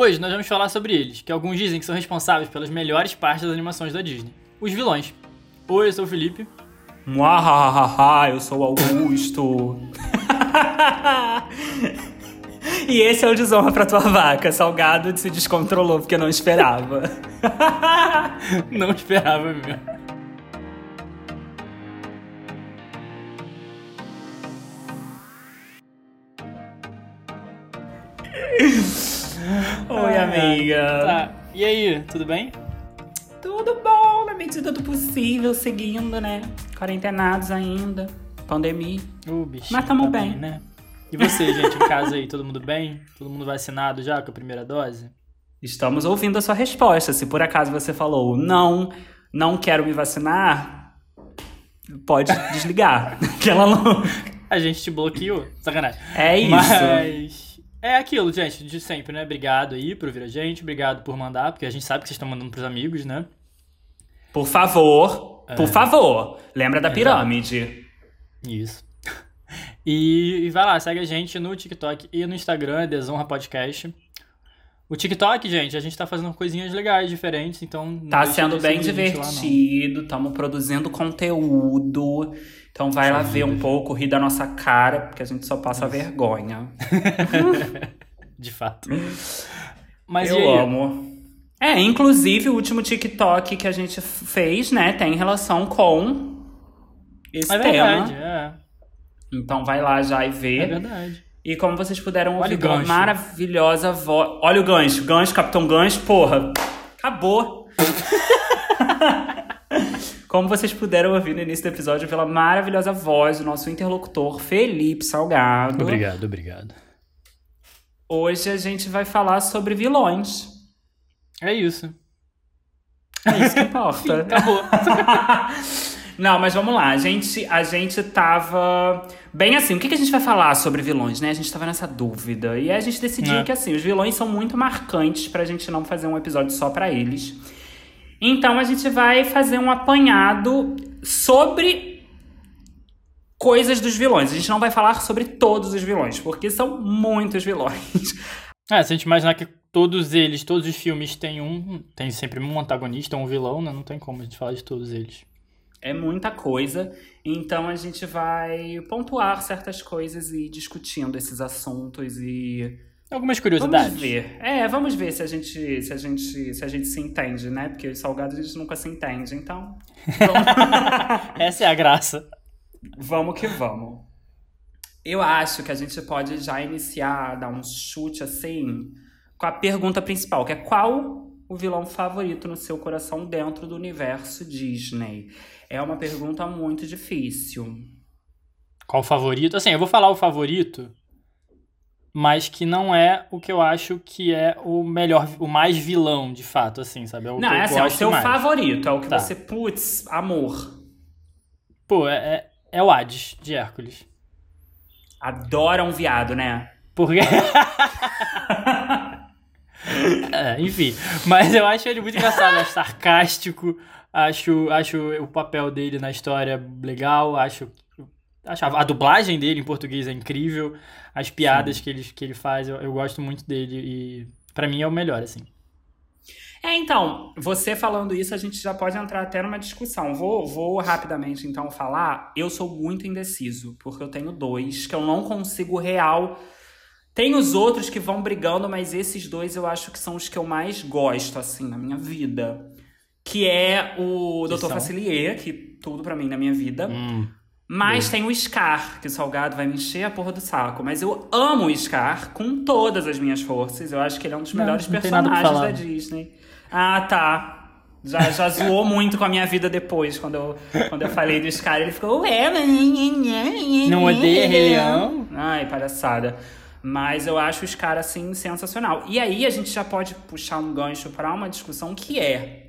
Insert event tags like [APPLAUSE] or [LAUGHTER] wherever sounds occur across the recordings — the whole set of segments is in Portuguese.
Hoje nós vamos falar sobre eles, que alguns dizem que são responsáveis pelas melhores partes das animações da Disney. Os vilões. Oi, eu sou o Felipe. Muahahaha, eu sou o Augusto. e esse é o Desonra pra tua vaca. Salgado se descontrolou porque não esperava. [LAUGHS] não esperava mesmo. [LAUGHS] Oi, amiga. Tá. E aí, tudo bem? Tudo bom, na medida do possível, seguindo, né? Quarentenados ainda, pandemia. Uh, bichinho, Mas tamo tá bem. né? E você, gente, em casa aí, todo mundo bem? Todo mundo vacinado já com a primeira dose? Estamos ouvindo a sua resposta. Se por acaso você falou não, não quero me vacinar, pode desligar. [LAUGHS] que ela não. A gente te bloqueou. Sacanagem. É isso. Mas é aquilo, gente, de sempre, né? Obrigado aí por ouvir a gente, obrigado por mandar, porque a gente sabe que vocês estão mandando pros amigos, né? Por favor, É. por favor, lembra da pirâmide. Isso. [LAUGHS] E, e vai lá, segue a gente no TikTok e no Instagram, é Desonra Podcast. O TikTok, gente, a gente tá fazendo coisinhas legais, diferentes, então. Tá sendo bem divertido, estamos produzindo conteúdo. Então vai lá ver um pouco, rir da nossa cara, porque a gente só passa vergonha. [LAUGHS] De fato. Mas Eu amo. É, inclusive o último TikTok que a gente fez, né, tem relação com esse É tema. verdade, é. Então vai lá já e É vê. verdade. E como vocês puderam Olha ouvir gancho. maravilhosa voz. Olha o gancho, gancho, Capitão Gancho, porra. Acabou. [LAUGHS] como vocês puderam ouvir no início do episódio pela maravilhosa voz do nosso interlocutor Felipe Salgado. Obrigado, obrigado. Hoje a gente vai falar sobre vilões. É isso. É isso que importa. [LAUGHS] Acabou. [LAUGHS] Não, mas vamos lá. A gente, a gente tava. Bem assim, o que, que a gente vai falar sobre vilões, né? A gente tava nessa dúvida. E aí a gente decidiu É. que, assim, os vilões são muito marcantes pra gente não fazer um episódio só pra eles. Então a gente vai fazer um apanhado sobre coisas dos vilões. A gente não vai falar sobre todos os vilões, porque são muitos vilões. [LAUGHS] É, se a gente imaginar que todos eles, todos os filmes têm um. Tem sempre um antagonista, um vilão, né? Não tem como a gente falar de todos eles. É muita coisa, então a gente vai pontuar certas coisas e ir discutindo esses assuntos e Algumas curiosidades. vamos ver. É, vamos ver se a gente se a gente se a gente se entende, né? Porque os salgados a gente nunca se entende, então vamos, [LAUGHS] Essa é a graça. vamos que vamos. Eu acho que a gente pode já iniciar, dar um chute assim, com a pergunta principal, que é qual o vilão favorito no seu coração dentro do universo Disney? É uma pergunta muito difícil. Qual o favorito? Assim, eu vou falar o favorito, mas que não é o que eu acho que é o melhor, o mais vilão, de fato, assim, sabe? É o Não, é assim, é o seu mais. favorito, é o que Tá. você, putz, amor. Pô, é, é, é o Hades, de Hércules. Adora um viado, né? Porque. [LAUGHS] É, enfim, mas eu acho ele muito engraçado, acho sarcástico, acho, acho o papel dele na história legal, acho, acho a, dublagem dele em português é incrível, as piadas que ele, que ele faz, eu, eu gosto muito dele e pra mim é o melhor, assim. É, então, você falando isso, a gente já pode entrar até numa discussão. Vou, vou rapidamente, então, falar. Eu sou muito indeciso, porque eu tenho dois que eu não consigo real. Tem os outros que vão brigando, mas esses dois eu acho que são os que eu mais gosto, assim, na minha vida. Que é o Que Dr. são? Facilier, que tudo pra mim na minha vida. Hum, Mas tem o Scar, que o Salgado vai me encher a porra do saco. Mas eu amo o Scar com todas as minhas forças. Eu acho que ele é um dos Não, melhores não pra personagens da Disney. Ah, tá. Já, já [LAUGHS] zoou muito com a minha vida depois, quando eu, quando eu falei do Scar. Ele ficou, ué, não odeia Rei Leão? Ai, palhaçada. Mas eu acho os caras, assim, sensacional. E aí a gente já pode puxar um gancho pra uma discussão que é...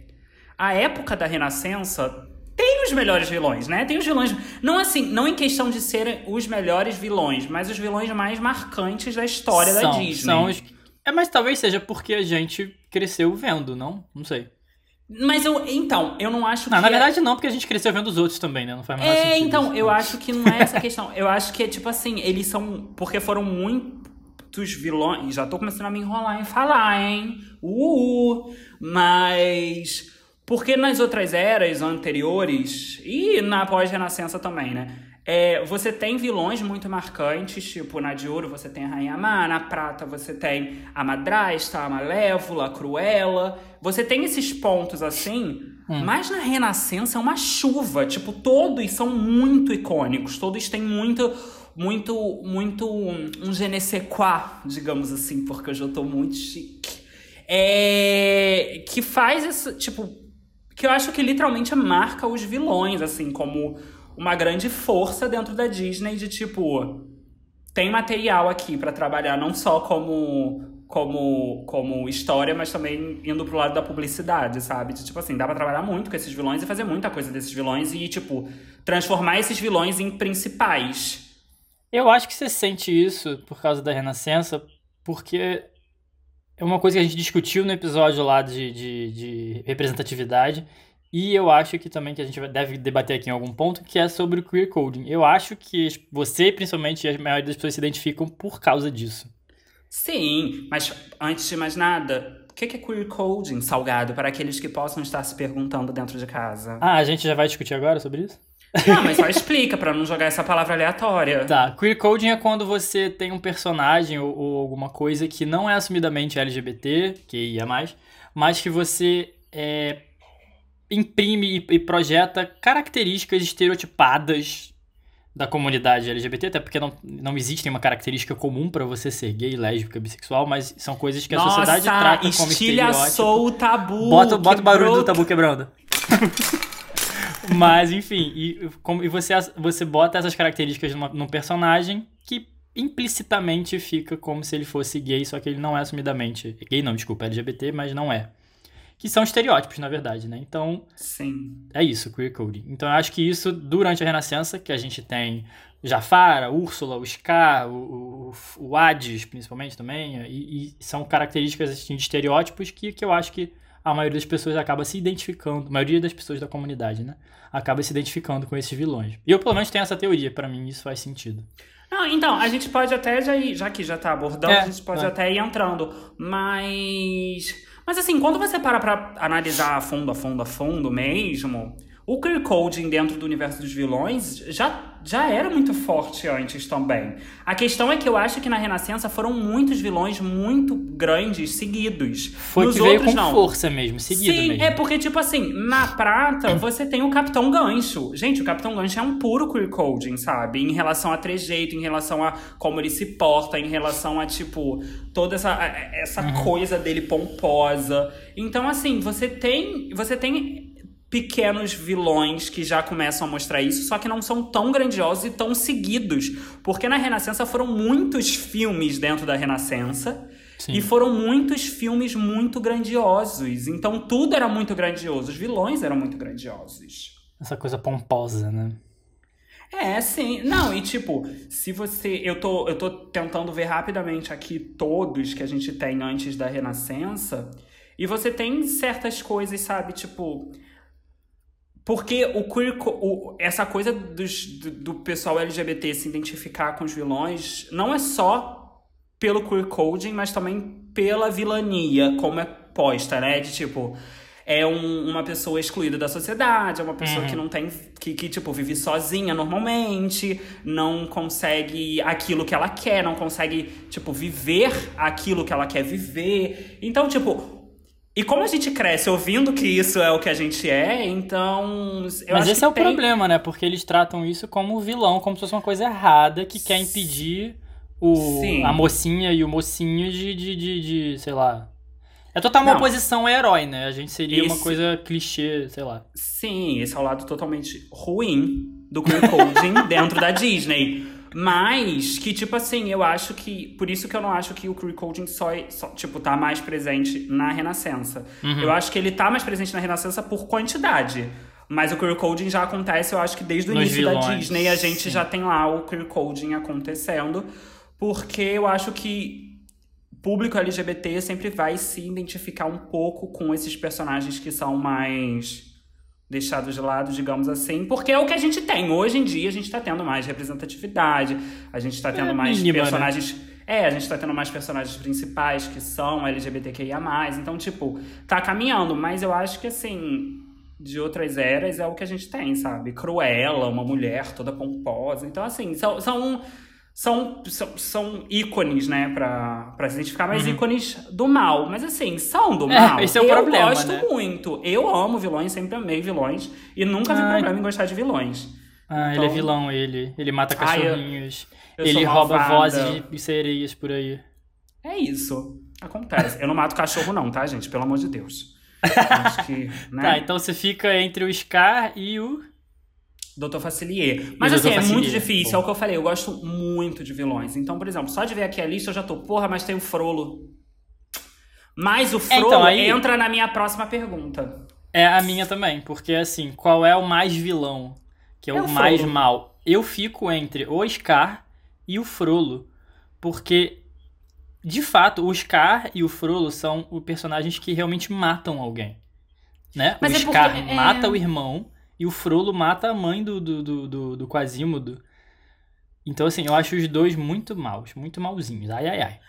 A época da Renascença tem os melhores vilões, né? Tem os vilões... Não assim, não em questão de serem os melhores vilões, mas os vilões mais marcantes da história da são, Disney. São os... É, mas talvez seja porque a gente cresceu vendo, não? Não sei. Mas eu... Então, eu não acho Não, que... na é- verdade não, porque a gente cresceu vendo os outros também, né? Não faz mais É, sentido. então, isso. eu acho que não é essa questão. Eu acho que é tipo assim, eles são. Porque foram muitos muitos vilões. Já tô começando a me enrolar em falar, hein? Uh, mas. Porque nas outras eras anteriores, e na pós-renascença também, né? É, você tem vilões muito marcantes, tipo, na de ouro você tem a Rainha Má, na prata você tem a Madrasta, a Malévola, a Cruella. Você tem esses pontos assim, hum. mas na Renascença é uma chuva. Tipo, todos são muito icônicos, todos têm muito muito, muito um, um je ne sais quoi, digamos assim, porque hoje eu tô muito chique. É, que faz esse, tipo, que eu acho que literalmente marca os vilões, assim, como uma grande força dentro da Disney de tipo tem material aqui para trabalhar não só como como como história, mas também indo pro lado da publicidade, sabe? De, tipo assim, dá para trabalhar muito com esses vilões e fazer muita coisa desses vilões e tipo transformar esses vilões em principais. Eu acho que você sente isso por causa da Renascença, porque é uma coisa que a gente discutiu no episódio lá de, de, de representatividade e eu acho que também que a gente deve debater aqui em algum ponto, que é sobre o queer coding. Eu acho que você, principalmente, e a maioria das pessoas se identificam por causa disso. Sim, mas antes de mais nada, o que é queer coding, Salgado, para aqueles que possam estar se perguntando dentro de casa? Ah, a gente já vai discutir agora sobre isso? Não, mas só explica para não jogar essa palavra aleatória. Tá, queer coding é quando você tem um personagem ou, ou alguma coisa que não é assumidamente LGBT, que ia mais, mas que você é, imprime e projeta características estereotipadas da comunidade LGBT, até porque não, não existe uma característica comum para você ser gay, lésbica, bissexual, mas são coisas que a Nossa, sociedade trata como estereótipo. o tabu. Bota, bota o barulho do tabu quebrando. [LAUGHS] mas, enfim, e, como, e você, você bota essas características numa, num personagem que implicitamente fica como se ele fosse gay, só que ele não é assumidamente. Gay não, desculpa, LGBT, mas não é que são estereótipos, na verdade, né? Então, Sim. é isso, queer coding. Então, eu acho que isso, durante a Renascença, que a gente tem Jafar, Úrsula, o Scar, o, o, o Hades, principalmente, também, e, e, são características assim, de estereótipos que, que eu acho que a maioria das pessoas acaba se identificando, a maioria das pessoas da comunidade, né? Acaba se identificando com esses vilões. E eu, pelo menos, tenho essa teoria, para mim isso faz sentido. Não, então, a gente pode até já ir, já que já tá abordando, é, a gente pode é. até ir entrando, mas mas assim, quando você para pra analisar a fundo, a fundo, a fundo mesmo, o queer coding dentro do universo dos vilões já já era muito forte antes também. A questão é que eu acho que na Renascença foram muitos vilões muito grandes seguidos. Foi Nos que veio outros, com não. força mesmo, seguido Sim, mesmo. é porque, tipo assim, na prata você tem o Capitão Gancho. Gente, o Capitão Gancho é um puro queer coding, sabe? Em relação a trejeito, em relação a como ele se porta, em relação a, tipo, toda essa, essa uhum. coisa dele pomposa. Então, assim, você tem. Você tem pequenos vilões que já começam a mostrar isso, só que não são tão grandiosos e tão seguidos. Porque na Renascença foram muitos filmes dentro da Renascença. Sim. E foram muitos filmes muito grandiosos. Então tudo era muito grandioso. Os vilões eram muito grandiosos. Essa coisa pomposa, né? É, sim. Não, e tipo, se você. Eu tô, eu tô tentando ver rapidamente aqui todos que a gente tem antes da Renascença. E você tem certas coisas, sabe? Tipo, porque o queer, o, essa coisa dos, do, do, pessoal LGBT se identificar com os vilões não é só pelo queer coding, mas também pela vilania, como é posta, né? De tipo, é um, uma pessoa excluída da sociedade, é uma pessoa uhum. que não tem. Que, que, tipo, vive sozinha normalmente, não consegue aquilo que ela quer, não consegue, tipo, viver aquilo que ela quer viver. Então, tipo, e como a gente cresce ouvindo que isso é o que a gente é, então. Mas esse é o tem... problema, né? Porque eles tratam isso como vilão, como se fosse uma coisa errada que quer impedir o, a mocinha e o mocinho de, de, de, de sei lá. É total uma Não. oposição ao herói, né? A gente seria esse... uma coisa clichê, sei lá. Sim, esse é o lado totalmente ruim do queer coding [LAUGHS] dentro da Disney. Mas que, tipo assim, eu acho que. Por isso que eu não acho que o queer coding só, só tipo, tá mais presente na Renascença. Uhum. Eu acho que ele tá mais presente na Renascença por quantidade. Mas o queer coding já acontece, eu acho que desde o Nos início vilões, da Disney a gente sim. já tem lá o queer coding acontecendo. Porque eu acho que público LGBT sempre vai se identificar um pouco com esses personagens que são mais deixado de lado, digamos assim, porque é o que a gente tem. Hoje em dia a gente está tendo mais representatividade, a gente está tendo é mais mínima, né? personagens. Né? É, a gente tá tendo mais personagens principais que são LGBTQIA. Então, tipo, tá caminhando, mas eu acho que assim. De outras eras é o que a gente tem, sabe? Cruella, uma mulher toda pomposa. Então, assim, são, são são, são, são ícones, né, pra, pra se identificar, mas uhum. ícones do mal. Mas assim, são do é, mal. esse é o eu problema, gosto né? muito. Eu amo vilões, sempre amei vilões. E nunca vi problema em gostar de vilões. Ah, então... ele é então vilão, ele. Ele mata cachorrinhos. eu, eu ele rouba vozes de sereias por aí. É isso. Acontece. Eu não mato cachorro, não, tá, gente? Pelo amor de Deus. [LAUGHS] Acho que, né? Tá, então você fica entre o Scar e o. Doutor Facilier. Mas assim, é muito difícil, é o que eu falei, eu gosto muito de vilões. Então, por exemplo, só de ver aqui a lista eu já tô, porra, mas tem o Frollo. Mas o é, Frollo então, aí... entra na minha próxima pergunta. É a minha também, porque assim, qual é o mais vilão? Que é, é o, o mais mal? Eu fico entre o Scar e o Frollo. Porque, de fato, o Scar e o Frollo são os personagens que realmente matam alguém. Né? Mas o é Scar porque, é mata o irmão e o Frollo mata a mãe do, do, do, do, do Quasimodo. Então, assim, eu acho os dois muito maus, muito malzinhos. Ai, ai, ai.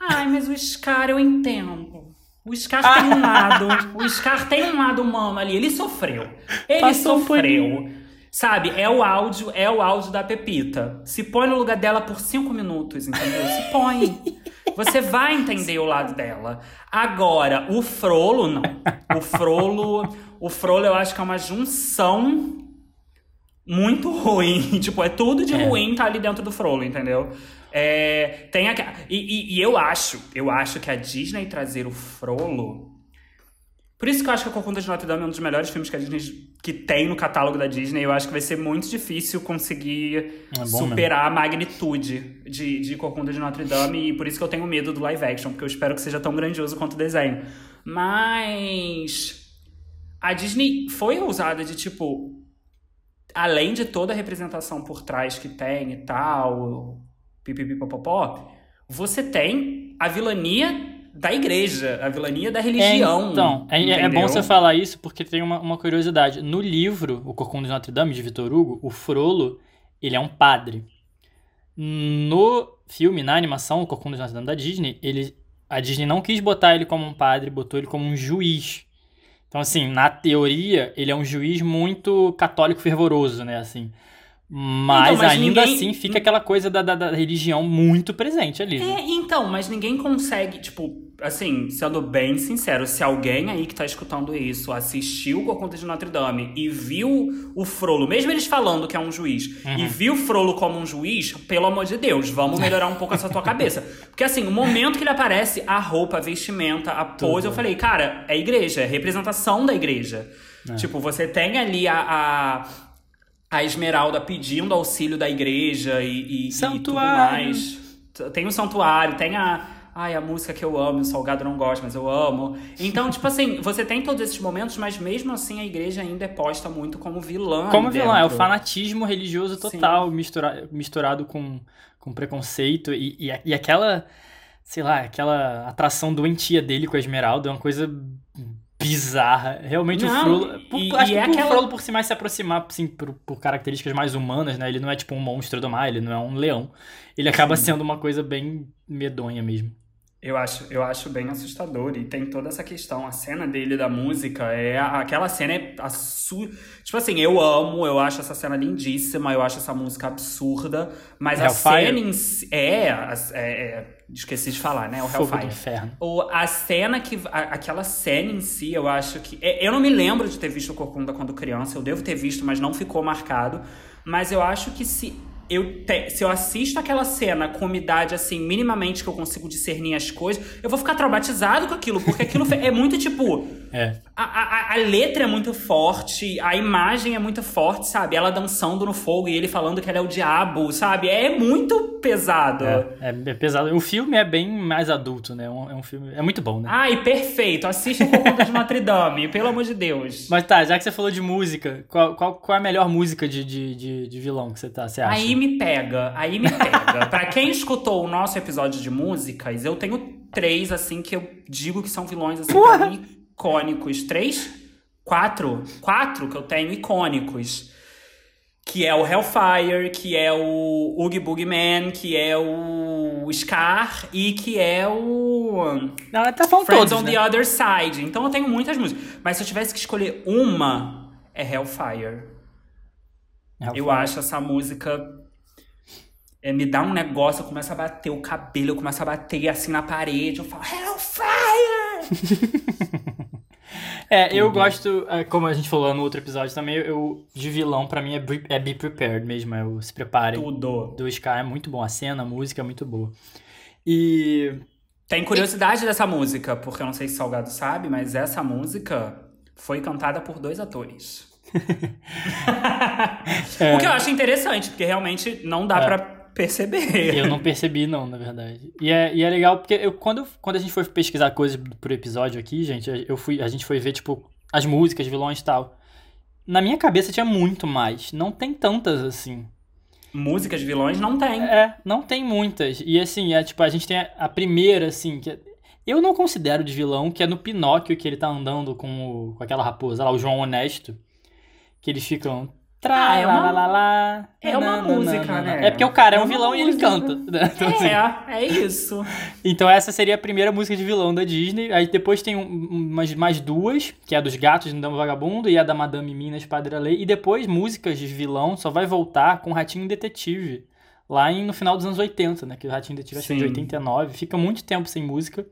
Ai, mas o Scar eu entendo. O Scar tem um [LAUGHS] lado. O Scar tem um lado humano ali. Ele sofreu. Ele Passou sofreu. Sabe, é o áudio, é o áudio da Pepita. Se põe no lugar dela por cinco minutos, entendeu? Se põe. [LAUGHS] Você vai entender o lado dela. Agora, o Frolo, não. O Frolo. O Frollo eu acho que é uma junção muito ruim. [LAUGHS] tipo, é tudo de é. ruim tá ali dentro do Frollo, entendeu? É, tem a, e, e, e, eu acho, eu acho que a Disney trazer o Frollo. Por isso que eu acho que a Corcunda de Notre Dame é um dos melhores filmes que a Disney que tem no catálogo da Disney. Eu acho que vai ser muito difícil conseguir é superar mesmo. a magnitude de, de Corcunda de Notre Dame. E por isso que eu tenho medo do live action, porque eu espero que seja tão grandioso quanto o desenho. Mas a Disney foi ousada de tipo. Além de toda a representação por trás que tem e tal, pipipipopopó, você tem a vilania da igreja, a vilania da religião. É, então, é, é, bom você falar isso porque tem uma, uma curiosidade. No livro, O Corcunda de Notre Dame, de Vitor Hugo, o Frollo, ele é um padre. No filme, na animação, O Corcunda de Notre Dame da Disney, ele, a Disney não quis botar ele como um padre, botou ele como um juiz. Então, assim, na teoria, ele é um juiz muito católico fervoroso, né? Assim. Mas, então, mas ainda ninguém... assim fica aquela coisa da, da, da, religião muito presente ali. Né? É, então, mas ninguém consegue, tipo, assim, sendo bem sincero, se alguém aí que tá escutando isso assistiu o Corcunda de Notre Dame e viu o Frollo, mesmo eles falando que é um juiz, uhum. e viu o Frollo como um juiz, pelo amor de Deus, vamos melhorar um pouco essa tua [LAUGHS] cabeça. Porque assim, o momento que ele aparece, a roupa, a vestimenta, a pose, Tudo. eu falei, cara, é igreja, é representação da igreja. É. Tipo, você tem ali a, a a Esmeralda pedindo auxílio da igreja e, e, e tudo mais. Tem o santuário, tem a. Ai, a música que eu amo, o salgado não gosta, mas eu amo. Então, tipo assim, você tem todos esses momentos, mas mesmo assim a igreja ainda é posta muito como vilã. Como vilã, é o fanatismo religioso total, mistura, misturado com, com preconceito e, e, e aquela, sei lá, aquela atração doentia dele com a Esmeralda é uma coisa bizarra. Realmente não, o Frollo. Por, e, acho e que é aquela... o Frollo por si mais se aproximar, assim, por, por, características mais humanas, né? Ele não é tipo um monstro do mar, ele não é um leão. Ele acaba Sim. sendo uma coisa bem medonha mesmo. Eu acho, eu acho bem assustador. E tem toda essa questão. A cena dele da música é. Aquela cena é. A su... Tipo assim, eu amo, eu acho essa cena lindíssima, eu acho essa música absurda. Mas Hellfire? a cena em si. É, é, é, Esqueci de falar, né? O Fogo Hellfire. Do inferno. O, a cena que. A, aquela cena em si, eu acho que. É, eu não me lembro de ter visto o Corcunda quando criança. Eu devo ter visto, mas não ficou marcado. Mas eu acho que se eu te, se eu assisto aquela cena com uma idade assim, minimamente que eu consigo discernir as coisas, eu vou ficar traumatizado com aquilo, porque aquilo é muito tipo. É. A, a, a, letra é muito forte, a imagem é muito forte, sabe? Ela dançando no fogo e ele falando que ela é o diabo, sabe? É muito pesado. É, é, é pesado. O filme é bem mais adulto, né? É um, é um filme. É muito bom, né? Ai, perfeito. Assista o Conta de Notre Dame, [LAUGHS] pelo amor de Deus. Mas tá, já que você falou de música, qual, qual, qual é a melhor música de, de, de, de vilão que você, tá, você acha? Aí me pega, aí me pega. pra quem escutou o nosso episódio de músicas, eu tenho três, assim, que eu digo que são vilões, assim, mim, icônicos. Três? Quatro? Quatro que eu tenho icônicos. que é o Hellfire, que é o Oogie Boogie Man, que é o Scar e que é o Não, tá falando Friends todos, on né? the Other Side. Então eu tenho muitas músicas. Mas se eu tivesse que escolher uma, é Hellfire. Eu acho essa música. É, me dá um negócio, eu começo a bater o cabelo, eu começo a bater assim na parede, eu falo, Hellfire! [LAUGHS] É, eu gosto, é, como a gente falou no outro episódio também, eu, de vilão, pra mim, é Be, é Be Prepared mesmo, é o Se Preparem. Tudo. Do Sky é muito bom, a cena, a música é muito boa. E... Tem curiosidade dessa música, porque eu não sei se Salgado sabe, mas essa música foi cantada por dois atores. [LAUGHS] [LAUGHS] O que eu acho interessante, porque realmente não dá É. pra perceber. Eu não percebi, não, na verdade. E é, e é legal porque eu, quando, quando a gente foi pesquisar coisas pro episódio aqui, gente, eu fui, a gente foi ver, tipo, as músicas, vilões e tal. Na minha cabeça tinha muito mais. Não tem tantas assim. Músicas de vilões não tem. É, não tem muitas. E assim, é tipo, a gente tem a, a primeira, assim, que é- eu não considero de vilão, que é no Pinóquio, que ele tá andando com, o- com aquela raposa lá, o João Honesto. Que eles ficam. Tra, Ah, é uma- lá, lá, lá, é uma música, né? É porque o cara é, É um vilão e ele música. canta. né? [LAUGHS] Então, assim, É, é isso. então essa seria a primeira música de vilão da Disney. Aí depois tem um- umas mais duas, que é a dos gatos no Dama Vagabundo e a da Madame Mim na Espada da Lei. E depois músicas de vilão só vai voltar com o Ratinho Detetive. Lá em- no final dos anos 80, né? Que o Ratinho Detetive acho que é de Sim. 89. Fica muito tempo sem música.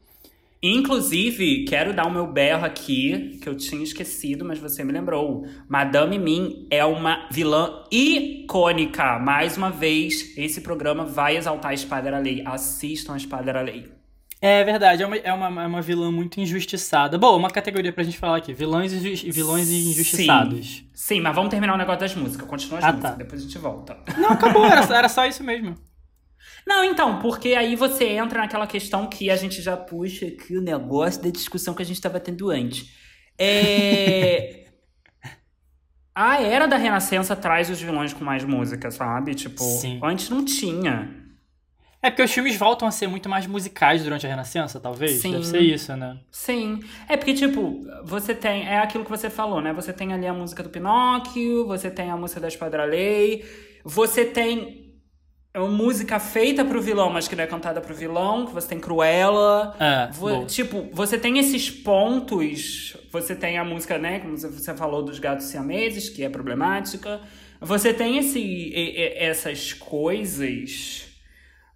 Inclusive, quero dar o meu berro aqui, que eu tinha esquecido, mas você me lembrou. Madame Mim é uma vilã icônica. Mais uma vez, esse programa vai exaltar a Espada da Lei. Assistam a Espada da Lei. É verdade, é uma, é uma, é uma vilã muito injustiçada. Bom, uma categoria pra gente falar aqui: vilões, inju- vilões injustiçados. Sim, sim, mas vamos terminar o negócio das músicas. Continua as Ah, músicas, tá. depois a gente volta. Não, acabou, era, era só isso mesmo. Não, então, porque aí você entra naquela questão que a gente já puxa aqui o negócio da discussão que a gente estava tendo antes. É. A era da Renascença traz os vilões com mais música, sabe? Tipo, Sim. antes não tinha. É porque os filmes voltam a ser muito mais musicais durante a Renascença, talvez? Sim. Deve ser isso, né? Sim. É porque, tipo, você tem. É aquilo que você falou, né? Você tem ali a música do Pinóquio, você tem a música da Espada da Lei, você tem. Uma música feita pro vilão, mas que não é cantada pro vilão, que você tem Cruella. É, Vo- tipo, você tem esses pontos. Você tem a música, né? Como você falou dos gatos siameses, que é problemática. Você tem esse, e- e- essas coisas,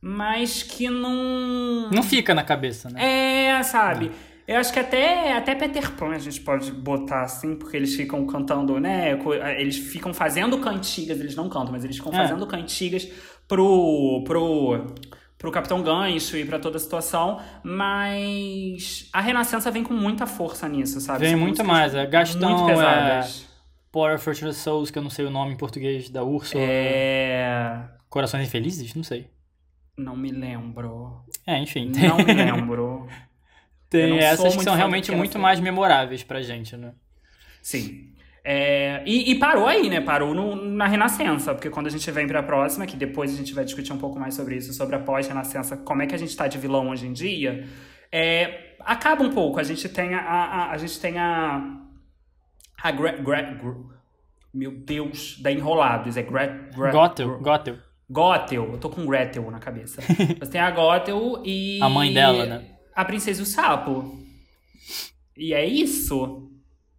mas que não. Não fica na cabeça, né? É, sabe? Eu acho que até, até Peter Pan a gente pode botar assim, porque eles ficam cantando, né? Eles ficam fazendo cantigas, eles não cantam, mas eles ficam É. fazendo cantigas pro, pro, pro Capitão Gancho e pra toda a situação. Mas a Renascença vem com muita força nisso, sabe? Vem São muito mais. É Gastão, muito é pesadas. Poor Fortune Souls, que eu não sei o nome em português da Úrsula. É... Corações Infelizes? Não sei. Não me lembro. É, enfim. Não me lembro. [LAUGHS] Tem essas que são realmente muito mais memoráveis pra gente, né? Sim. É, e, e parou aí, né? Parou no- na Renascença, porque quando a gente vem pra próxima, que depois a gente vai discutir um pouco mais sobre isso, sobre a pós-Renascença, como é que a gente tá de vilão hoje em dia, é, acaba um pouco. A gente tem a. A, a- a gente tem a. a Gre- Gre- meu Deus, da Enrolados. É Gre, Gre, Gothel, Gre- Gothel. Gothel. Eu tô com Gretel na cabeça. [LAUGHS] Você tem a Gothel e. A mãe dela, né? A Princesa e o Sapo. E é isso.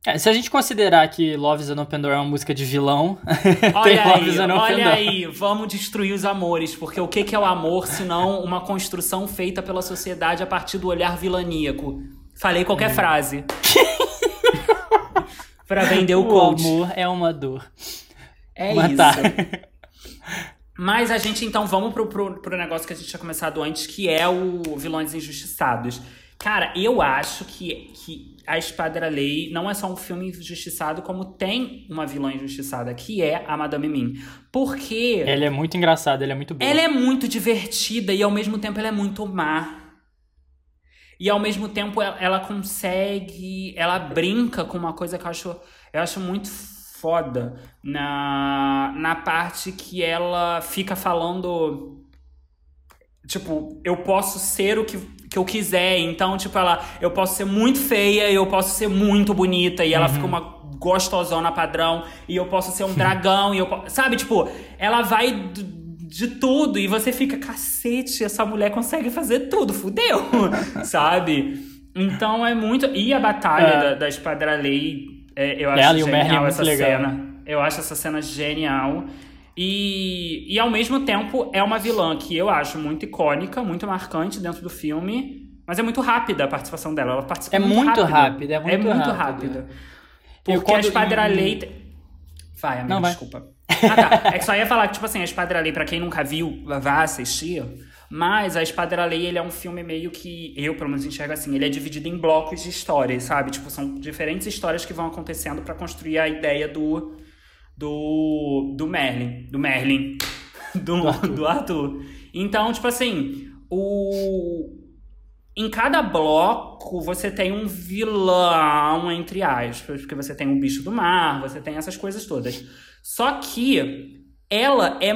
É, se a gente considerar que Love is an Open Door é uma música de vilão, [LAUGHS] Olha aí, olha aí, vamos destruir os amores, porque o que que é o amor se não uma construção feita pela sociedade a partir do olhar vilaníaco? Falei Hum. qualquer frase. [LAUGHS] pra vender o, O coach. amor é uma dor. É Mas isso. tá. Mas a gente, então, vamos pro, pro, pro negócio que a gente tinha começado antes, que é o Vilões Injustiçados. Cara, eu acho que, que A Espada da Lei não é só um filme injustiçado, como tem uma vilã injustiçada, que é a Madame Mim. Porque... Ele é muito engraçado, ele é muito bom. Ela é muito divertida e ao mesmo tempo ela é muito má. E ao mesmo tempo ela, ela consegue. Ela brinca com uma coisa que eu acho, eu acho muito foda na, na parte que ela fica falando. Tipo, eu posso ser o que, que eu quiser. Então, tipo, ela. Eu posso ser muito feia, eu posso ser muito bonita. E ela fica uma gostosona padrão, e eu posso ser um dragão, e eu. Sabe, tipo, ela vai de tudo, e você fica, cacete, essa mulher consegue fazer tudo, fudeu, [LAUGHS] sabe? Então é muito. E a batalha é. da, da Espadralei, é, eu acho ela genial é essa legal. cena. Eu acho essa cena genial. E, e ao mesmo tempo é uma vilã que eu acho muito icônica, muito marcante dentro do filme, mas é muito rápida a participação dela. Ela participa é muito, muito rápida. É muito, é muito rápida. rápida. Porque quando... a Esquadra Lei. Vai, amigo, Não, vai. desculpa. Ah, tá. É que só ia falar que, tipo assim, a Esquadra Lei, pra quem nunca viu, vá assistir. Mas a Esquadra Lei, ele é um filme meio que, eu pelo menos enxergo assim, ele é dividido em blocos de histórias, sabe? Tipo, são diferentes histórias que vão acontecendo para construir a ideia do, do, do Merlin, do Merlin, [LAUGHS] do, do Arthur. do Arthur. Então, tipo assim, o, em cada bloco você tem um vilão, entre aspas, porque você tem o bicho do mar, você tem essas coisas todas. Só que ela é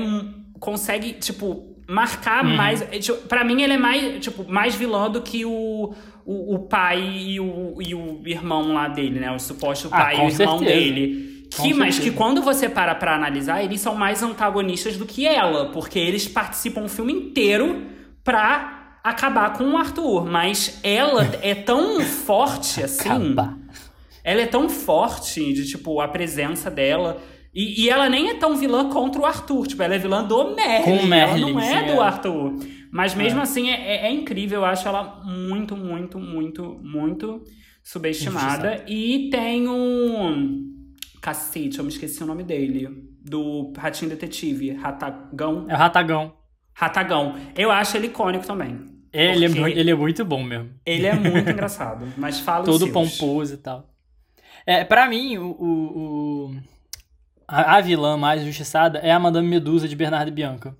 consegue, tipo, marcar uhum. mais. É, tipo, para mim, ele é mais, tipo, mais vilã do que o, o, o pai e o, e o irmão lá dele, né? O suposto ah, pai ah, e o irmão certeza. dele. Que, mas que quando você para pra analisar, eles são mais antagonistas do que ela, porque eles participam o filme inteiro pra acabar com o Arthur. Mas ela [LAUGHS] é tão forte assim. Acaba. Ela é tão forte de, tipo, a presença dela. E, e, ela nem é tão vilã contra o Arthur. Tipo, ela é vilã do Merlin. Com Merlin ela não é do é. Arthur. Mas mesmo é. assim, é, é, incrível. Eu acho ela muito, muito, muito, muito subestimada. E tem um Cacete, eu me esqueci o nome dele. Do Ratinho Detetive. Ratagão. É o Ratagão. Ratagão. Eu acho ele icônico também. Ele é, muito, ele é muito bom mesmo. Ele é muito [LAUGHS] engraçado. Mas fala Todo pomposo e tal. É, pra mim, o, o, o a, a, vilã mais injustiçada é a Madame Medusa de Bernardo e Bianca.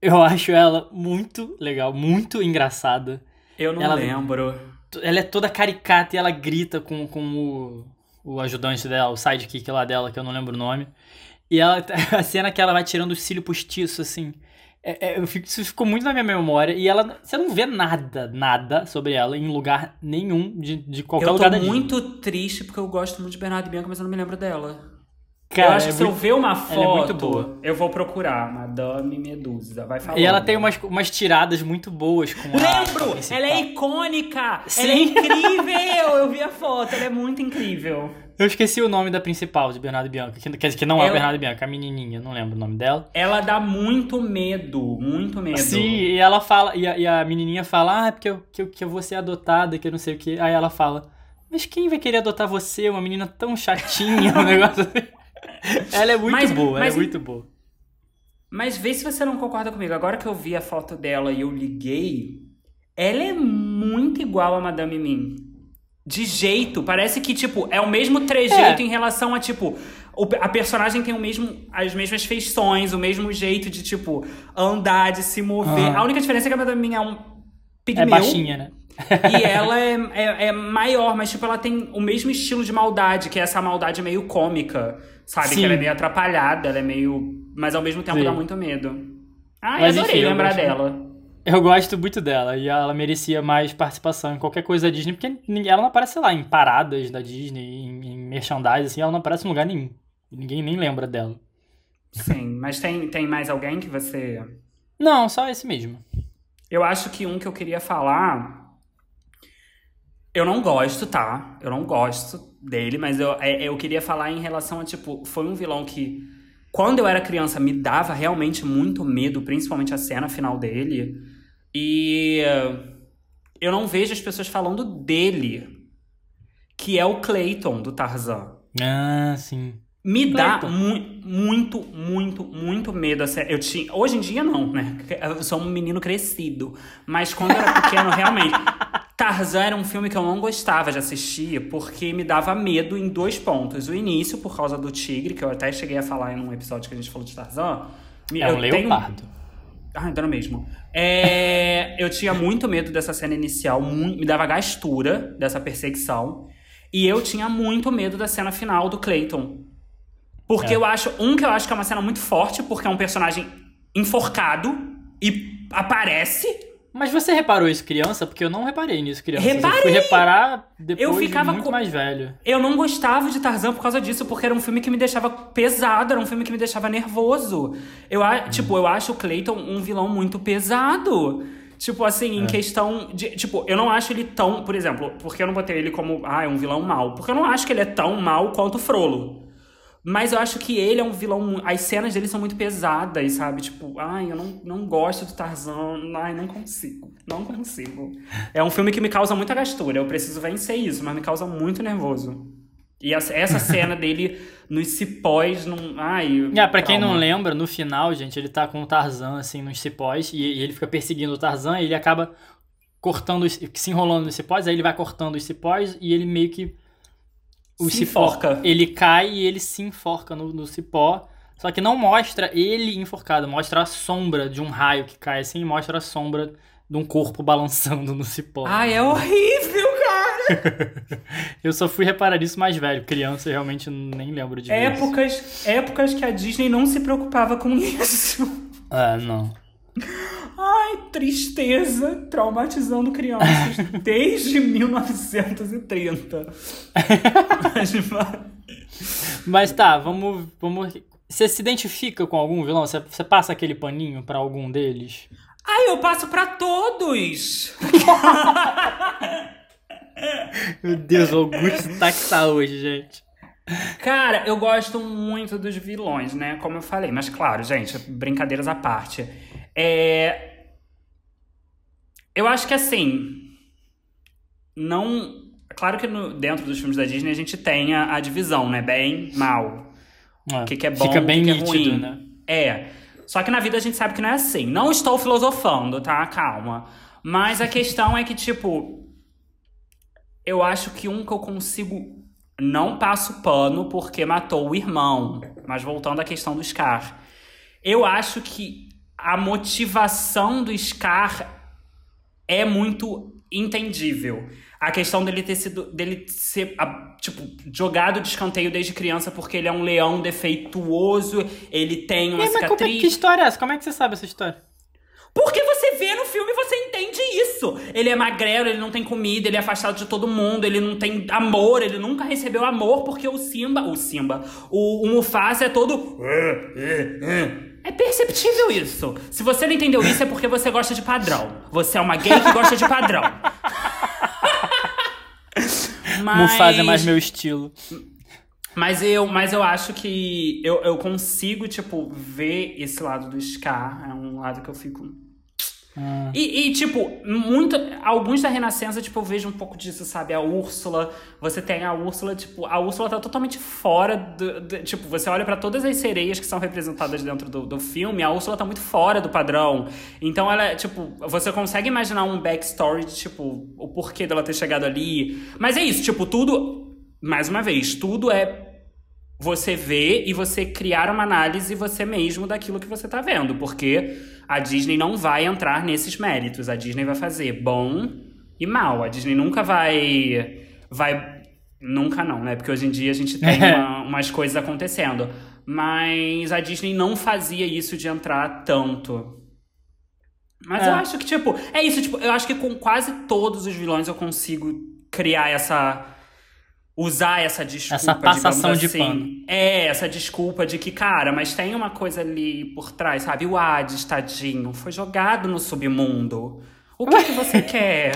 Eu acho ela muito legal, muito engraçada. Eu não ela, lembro. Ela é toda caricata e ela grita com, com o o ajudante dela, o sidekick lá dela, que eu não lembro o nome. E ela, [LAUGHS] a cena que ela vai tirando o cílio postiço, assim. É, é, eu fico, isso ficou muito na minha memória. E ela. Você não vê nada, nada sobre ela em lugar nenhum de, de qualquer lugar Eu tô muito triste porque eu gosto muito de Bernardo Bianca, mas eu não me lembro dela. Cara, eu acho é que se muito, eu ver uma foto, é eu vou procurar Madame Medusa. Vai falar. E ela tem umas, umas tiradas muito boas com Lembro! A ela é icônica! Sim. Ela é incrível! eu vi a foto, ela é muito incrível. Eu esqueci o nome da principal de Bernardo Bianca. Que, quer dizer, que não ela... é Bernardo Bianca, a menininha, não lembro o nome dela. Ela dá muito medo, muito medo. Sim, e ela fala, e a, e a menininha fala, ah, é porque eu, que, eu, que eu vou ser adotada, que eu não sei o que. Aí ela fala, mas quem vai querer adotar você, uma menina tão chatinha, um [LAUGHS] negócio assim. [LAUGHS] Ela é muito mas, boa, mas, ela é muito boa. Mas vê se você não concorda comigo. Agora que eu vi a foto dela e eu liguei, ela é muito igual a Madame Mim. De jeito, parece que, tipo, é o mesmo trejeito é. em relação a, tipo, a personagem tem o mesmo, as mesmas feições, o mesmo jeito de, tipo, andar, de se mover. Uhum. A única diferença é que a Madame Mim é um pigmeu. É baixinha, né? e ela é, é, é, maior, mas, tipo, ela tem o mesmo estilo de maldade, que é essa maldade meio cômica. Sabe? Sim. Que ela é meio atrapalhada, ela é meio. Mas ao mesmo tempo Sim. dá muito medo. Ah, mas, eu adorei enfim, lembrar eu dela. Eu gosto muito dela e ela merecia mais participação em qualquer coisa da Disney, porque ela não aparece, sei lá, em paradas da Disney, em, em merchandising, assim, ela não aparece em lugar nenhum. Ninguém nem lembra dela. Sim, mas tem, tem mais alguém que você. Não, só esse mesmo. Eu acho que um que eu queria falar. Eu não gosto, tá? Eu não gosto dele, mas eu, é, eu queria falar em relação a, tipo, foi um vilão que, quando eu era criança, me dava realmente muito medo, principalmente a cena final dele. E eu não vejo as pessoas falando dele, que é o Clayton do Tarzan. Ah, sim. Me dá mu muito, muito, muito medo. Eu tinha, hoje em dia não, né? Eu sou um menino crescido. Mas quando eu era pequeno, realmente. Tarzan era um filme que eu não gostava de assistir porque me dava medo em dois pontos. O início, por causa do tigre, que eu até cheguei a falar em um episódio que a gente falou de Tarzan. É um leopardo. Ah, então mesmo. É... eu tinha muito medo dessa cena inicial, me dava gastura dessa perseguição. E eu tinha muito medo da cena final do Clayton. Porque é. eu acho. Um, que eu acho que é uma cena muito forte, porque é um personagem enforcado e aparece Mas você reparou isso criança? Porque eu não reparei nisso criança. Reparei! Eu fui reparar depois Eu ficava muito com- mais velho. Eu não gostava de Tarzan por causa disso, porque era um filme que me deixava pesado, era um filme que me deixava nervoso. Eu, a- tipo, eu acho o Clayton um vilão muito pesado. Tipo, assim, em questão de. Tipo, eu não acho ele tão. Por exemplo, porque eu não botei ele como. Ah, é um vilão mau? Porque eu não acho que ele é tão mau quanto o Frollo. Mas eu acho que ele é um vilão. As cenas dele são muito pesadas, sabe? Tipo, ai, eu não, não gosto do Tarzan. Ai, não consigo. Não consigo. É um filme que me causa muita gastura. Eu preciso vencer isso, mas me causa muito nervoso. E essa, [LAUGHS] cena dele nos cipós, num. Ai. Ah, pra quem não lembra, no final, gente, ele tá com o Tarzan, assim, nos cipós, e, e ele fica perseguindo o Tarzan, e ele acaba cortando, os- se enrolando nos cipós, aí ele vai cortando os cipós, e ele meio que... O Se cipó- enforca. Ele cai e ele se enforca no, no cipó, só que não mostra ele enforcado, mostra a sombra de um raio que cai assim, e mostra a sombra de um corpo [LAUGHS] balançando no cipó. Ai, é horrível, cara! [LAUGHS] Eu só fui reparar isso mais velho, criança, eu realmente nem lembro de ver isso. épocas, épocas que a Disney não se preocupava com isso. Ah, não. [LAUGHS] Ai, tristeza, traumatizando crianças [LAUGHS] desde 1930. Mas, Mas tá, vamos, vamos. Você se identifica com algum vilão? Você, você passa aquele paninho pra algum deles? Ai, eu passo pra todos! [LAUGHS] Meu Deus, o Augusto tá que tá hoje, gente. Cara, eu gosto muito dos vilões, né? Como eu falei. Mas claro, gente, brincadeiras à parte. É... Eu acho que assim. Não. Claro que no- dentro dos filmes da Disney a gente tem a, a divisão, né? Bem, mal. É, O que, que é bom, Fica o bem que, que é nítido, ruim. né? É. Só que na vida a gente sabe que não é assim. Não estou filosofando, tá? Calma. Mas a questão é que, tipo. Eu acho que um que eu consigo. Não passo pano porque matou o irmão. Mas voltando à questão do Scar. Eu acho que a motivação do Scar é muito entendível. A questão dele ter sido. dele ser, ah, tipo, jogado de escanteio desde criança porque ele é um leão defeituoso, ele tem uma E, mas é, cicatriz. que história é essa? Como é que você sabe essa história? Porque você vê no filme e você entende isso. Ele é magrelo, ele não tem comida, ele é afastado de todo mundo, ele não tem amor, ele nunca recebeu amor porque o Simba. O Simba. O, o Mufasa é todo. É perceptível isso. Se você não entendeu isso, é porque você gosta de padrão. Você é uma gay que gosta de padrão. Mas... [LAUGHS] Mufasa é mais meu estilo. Mas eu, mas eu acho que eu, eu consigo, tipo, ver esse lado do Scar. É um lado que eu fico. E, e, tipo, muito, alguns da Renascença, tipo, eu vejo um pouco disso, sabe? A Úrsula, você tem a Úrsula, tipo, a Úrsula tá totalmente fora do. do- tipo, você olha pra todas as sereias que são representadas dentro do, do filme, a Úrsula tá muito fora do padrão. Então ela, tipo, você consegue imaginar um backstory de, tipo, o porquê dela ter chegado ali. Mas é isso, tipo, tudo. Mais uma vez, tudo é você ver e você criar uma análise você mesmo daquilo que você tá vendo, porque a Disney não vai entrar nesses méritos. A Disney vai fazer bom e mal. A Disney nunca vai vai nunca não, né? Porque hoje em dia a gente tem [LAUGHS] uma- umas coisas acontecendo, mas a Disney não fazia isso de entrar tanto. Mas É. eu acho que tipo, é isso, tipo, eu acho que com quase todos os vilões eu consigo criar essa usar essa desculpa, Essa passação digamos de assim. pano. É, essa desculpa de que, cara, mas tem uma coisa ali por trás, sabe? O Hades, tadinho, foi jogado no submundo. O que, que você [LAUGHS] quer?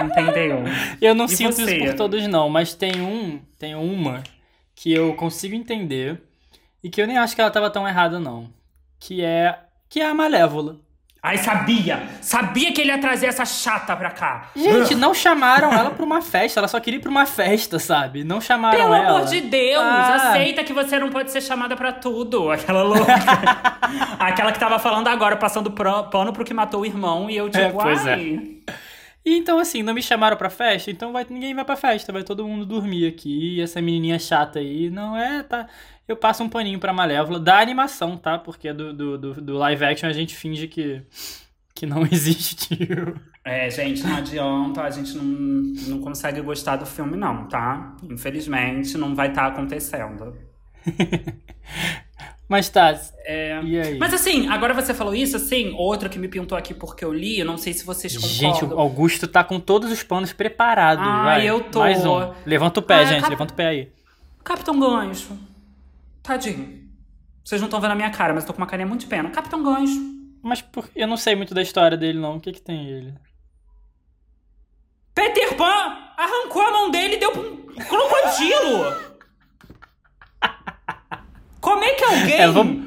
Entendeu? Eu não E sinto você? isso por todos, não, mas tem um, tem uma que eu consigo entender e que eu nem acho que ela tava tão errada, não. Que é. Que é a Malévola. Ai, sabia! Sabia que ele ia trazer essa chata pra cá! Gente, não chamaram ela pra uma festa, ela só queria ir pra uma festa, sabe? Não chamaram Pelo ela. amor de Deus, Ah. aceita que você não pode ser chamada pra tudo. Aquela louca. [LAUGHS] Aquela que tava falando agora, passando pano pro que matou o irmão. E eu, tipo, É, pois é. E então, assim, não me chamaram pra festa, então vai, ninguém vai pra festa, vai todo mundo dormir aqui. E essa menininha chata aí, não é, tá. Eu passo um paninho pra Malévola, da animação, tá? Porque do, do, do, do live action a gente finge que, que não [LAUGHS] existiu. É, gente, não adianta, a gente não, não consegue gostar do filme, não, tá? Infelizmente, não vai estar acontecendo. [LAUGHS] Mas tá. É... E aí? Mas assim, agora você falou isso, assim, outro que me pintou aqui porque eu li, eu não sei se vocês concordam. Gente, o Augusto tá com todos os panos preparados. Ah, vai. eu tô. Mais um. Levanta o pé, Ah, gente. cap- Levanta o pé aí. Capitão Gancho. Tadinho. Vocês não estão vendo a minha cara, mas eu tô com uma carinha muito de pena. Capitão Gancho. Mas por... eu não sei muito da história dele, não. O que que tem ele? Peter Pan arrancou a mão dele e deu pra um crocodilo. Como é que alguém... É, vamos,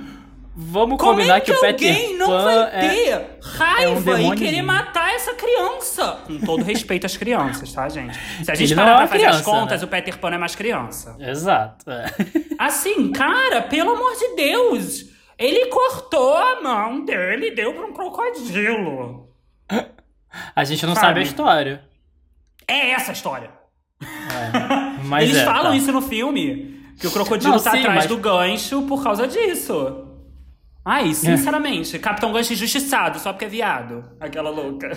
vamos Como combinar é que, que, o Peter alguém não Pan vai é... ter raiva e demôniozinho. querer matar essa criança? Com todo respeito às crianças, tá, gente? Se a gente Ele não parar é pra fazer as criança, contas, né? o Peter Pan é mais criança. Exato. é. [LAUGHS] Assim, cara, pelo amor de Deus! Ele cortou a mão dele e deu pra um crocodilo. A gente não Sabe? sabe a história. É essa a história. É. Mas Eles é, falam tá. isso no filme. Que o crocodilo Não, tá sim, atrás mas- do gancho por causa disso. Ai, sinceramente, Capitão Gancho injustiçado só porque é viado. Aquela louca. [LAUGHS]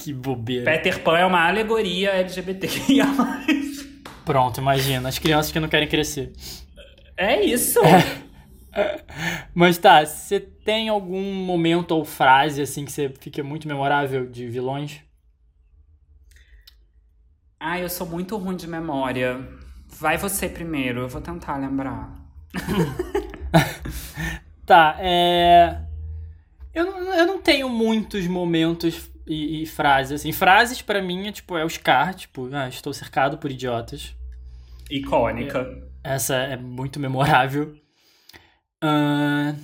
que bobeira. Peter Pan é uma alegoria LGBTQIA+. [LAUGHS] Pronto, imagina. As crianças que não querem crescer. É isso. Mas tá, você tem algum momento ou frase assim que você fica muito memorável de vilões? Ai, eu sou muito ruim de memória. Vai você primeiro, eu vou tentar lembrar. [LAUGHS] Tá, é. Eu não, eu não tenho muitos momentos e, e frases, assim. Frases pra mim é tipo, é o Scar, tipo, ah, estou cercado por idiotas. Icônica. Essa é muito memorável. Ahn,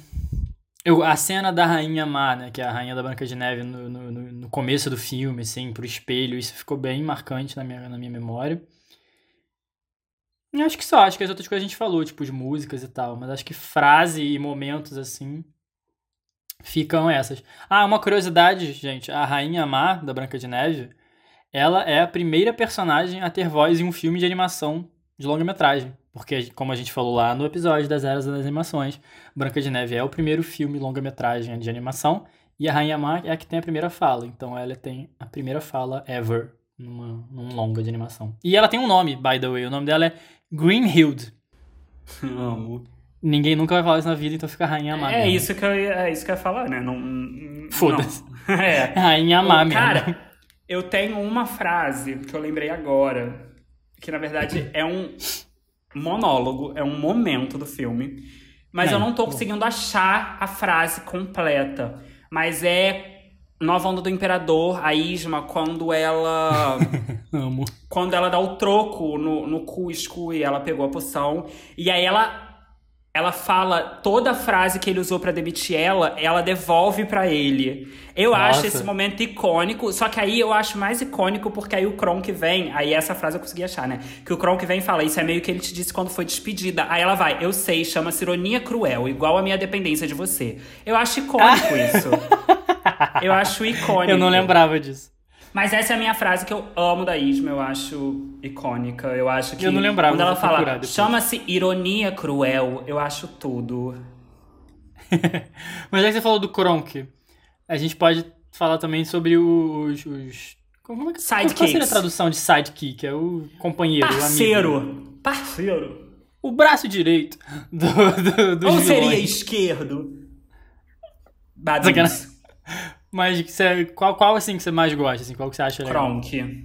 eu, a cena da Rainha Má, né, que é a Rainha da Branca de Neve no, no, no- começo do filme, assim, pro espelho, isso ficou bem marcante na minha, na minha memória. E acho que só, acho que as outras coisas a gente falou, tipo, de músicas e tal, mas acho que frase e momentos, assim, ficam essas. Ah, uma curiosidade, gente, a Rainha Má, da Branca de Neve, ela é a primeira personagem a ter voz em um filme de animação de longa-metragem. Porque, como a gente falou lá no episódio das Eras das Animações, Branca de Neve é o primeiro filme longa-metragem de animação e a Rainha Má é a que tem a primeira fala. Então ela tem a primeira fala ever numa, num longa de animação. E ela tem um nome, by the way. O nome dela é Greenhild. [LAUGHS] Amo. Ninguém nunca vai falar isso na vida, então fica Rainha Má. É mesmo. isso, que eu, ia- é isso que eu ia falar, né? Não, Foda-se. [LAUGHS] É. [LAUGHS] Rainha Má mesmo. Cara, eu tenho uma frase que eu lembrei agora, que na verdade é um monólogo, é um momento do filme, mas É, eu não tô conseguindo achar a frase completa. Mas é Nova Onda do Imperador, a Isma, quando ela [LAUGHS] Amo. quando ela dá o troco no, no Cusco e ela pegou a poção. E aí ela ela fala toda a frase que ele usou pra demitir ela, ela devolve pra ele. Eu Nossa. acho esse momento icônico, só que aí eu acho mais icônico porque aí o Kronk vem, aí essa frase eu consegui achar, né? Que o Kronk vem e fala, isso é meio que ele te disse quando foi despedida. Aí ela vai, eu sei, chama-se ironia cruel, igual a minha dependência de você. Eu acho icônico [LAUGHS] isso. Eu acho icônico. Eu não lembrava disso. Mas essa é a minha frase que eu amo da Isma, eu acho icônica. Eu acho que. Eu não lembrava, Quando ela fala, chama-se ironia cruel, eu acho tudo. [LAUGHS] Mas já que você falou do Kronk, a gente pode falar também sobre os. os como é que Qual Sidekicks. seria a tradução de sidekick? É o companheiro, o amigo. Parceiro! Parceiro! O braço direito do, do, dos Ou seria vilões. esquerdo? Sacanagem. Mas você, qual, qual assim que você mais gosta? Assim, qual que você acha legal? Kronk.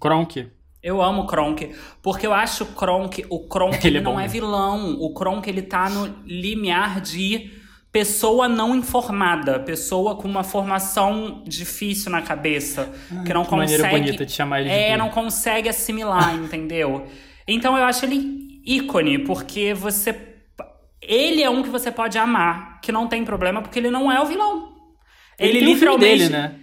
Kronk. Eu amo Kronk, porque eu acho Kronk, o Kronk [LAUGHS] Ele ele é não bom é vilão. O Kronk ele tá no limiar de pessoa não informada, pessoa com uma formação difícil na cabeça, que não que maneira consegue bonita de chamar ele de É, não consegue assimilar, [LAUGHS] entendeu? Então eu acho ele ícone, porque você ele é um que você pode amar, que não tem problema, porque ele não é o vilão. Ele, um filme dele, né?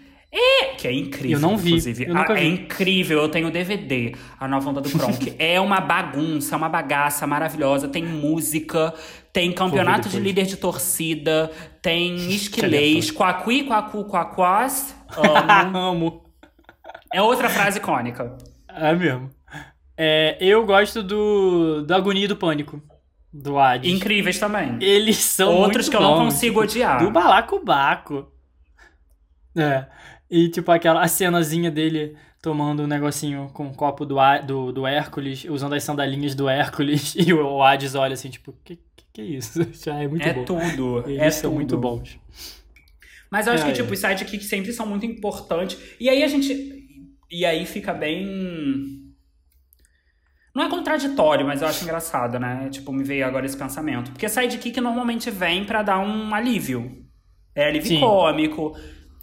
Que é incrível, Eu não vi, inclusive. eu nunca Ah, vi. É incrível, eu tenho DVD, A Nova Onda do Kronk. [LAUGHS] é uma bagunça, uma bagaça maravilhosa. Tem música, tem campeonato de líder de torcida, tem [LAUGHS] esquilês, quaqui, quacu, quaquás. Amo. Amo. é outra frase icônica. É mesmo. É, eu gosto do, do Agonia e do Pânico, do Hades. Incríveis também. Eles são Outros muito que eu não bons, consigo tipo, odiar. Do Balacobaco. É. E, tipo, aquela a cenazinha dele tomando um negocinho com um copo do, do, do Hércules, usando as sandalinhas do Hércules, [LAUGHS] e o, o Hades olha assim, tipo, que, que, que é isso? [LAUGHS] Já é muito é bom. tudo. Eles é são tudo. muito bons. Mas eu acho É, que, é. tipo, os sidekicks sempre são muito importantes. E aí a gente. E aí fica bem. Não é contraditório, mas eu acho engraçado, né? Tipo, me veio agora esse pensamento. Porque sidekick normalmente vem pra dar um alívio. É alívio Sim. cômico.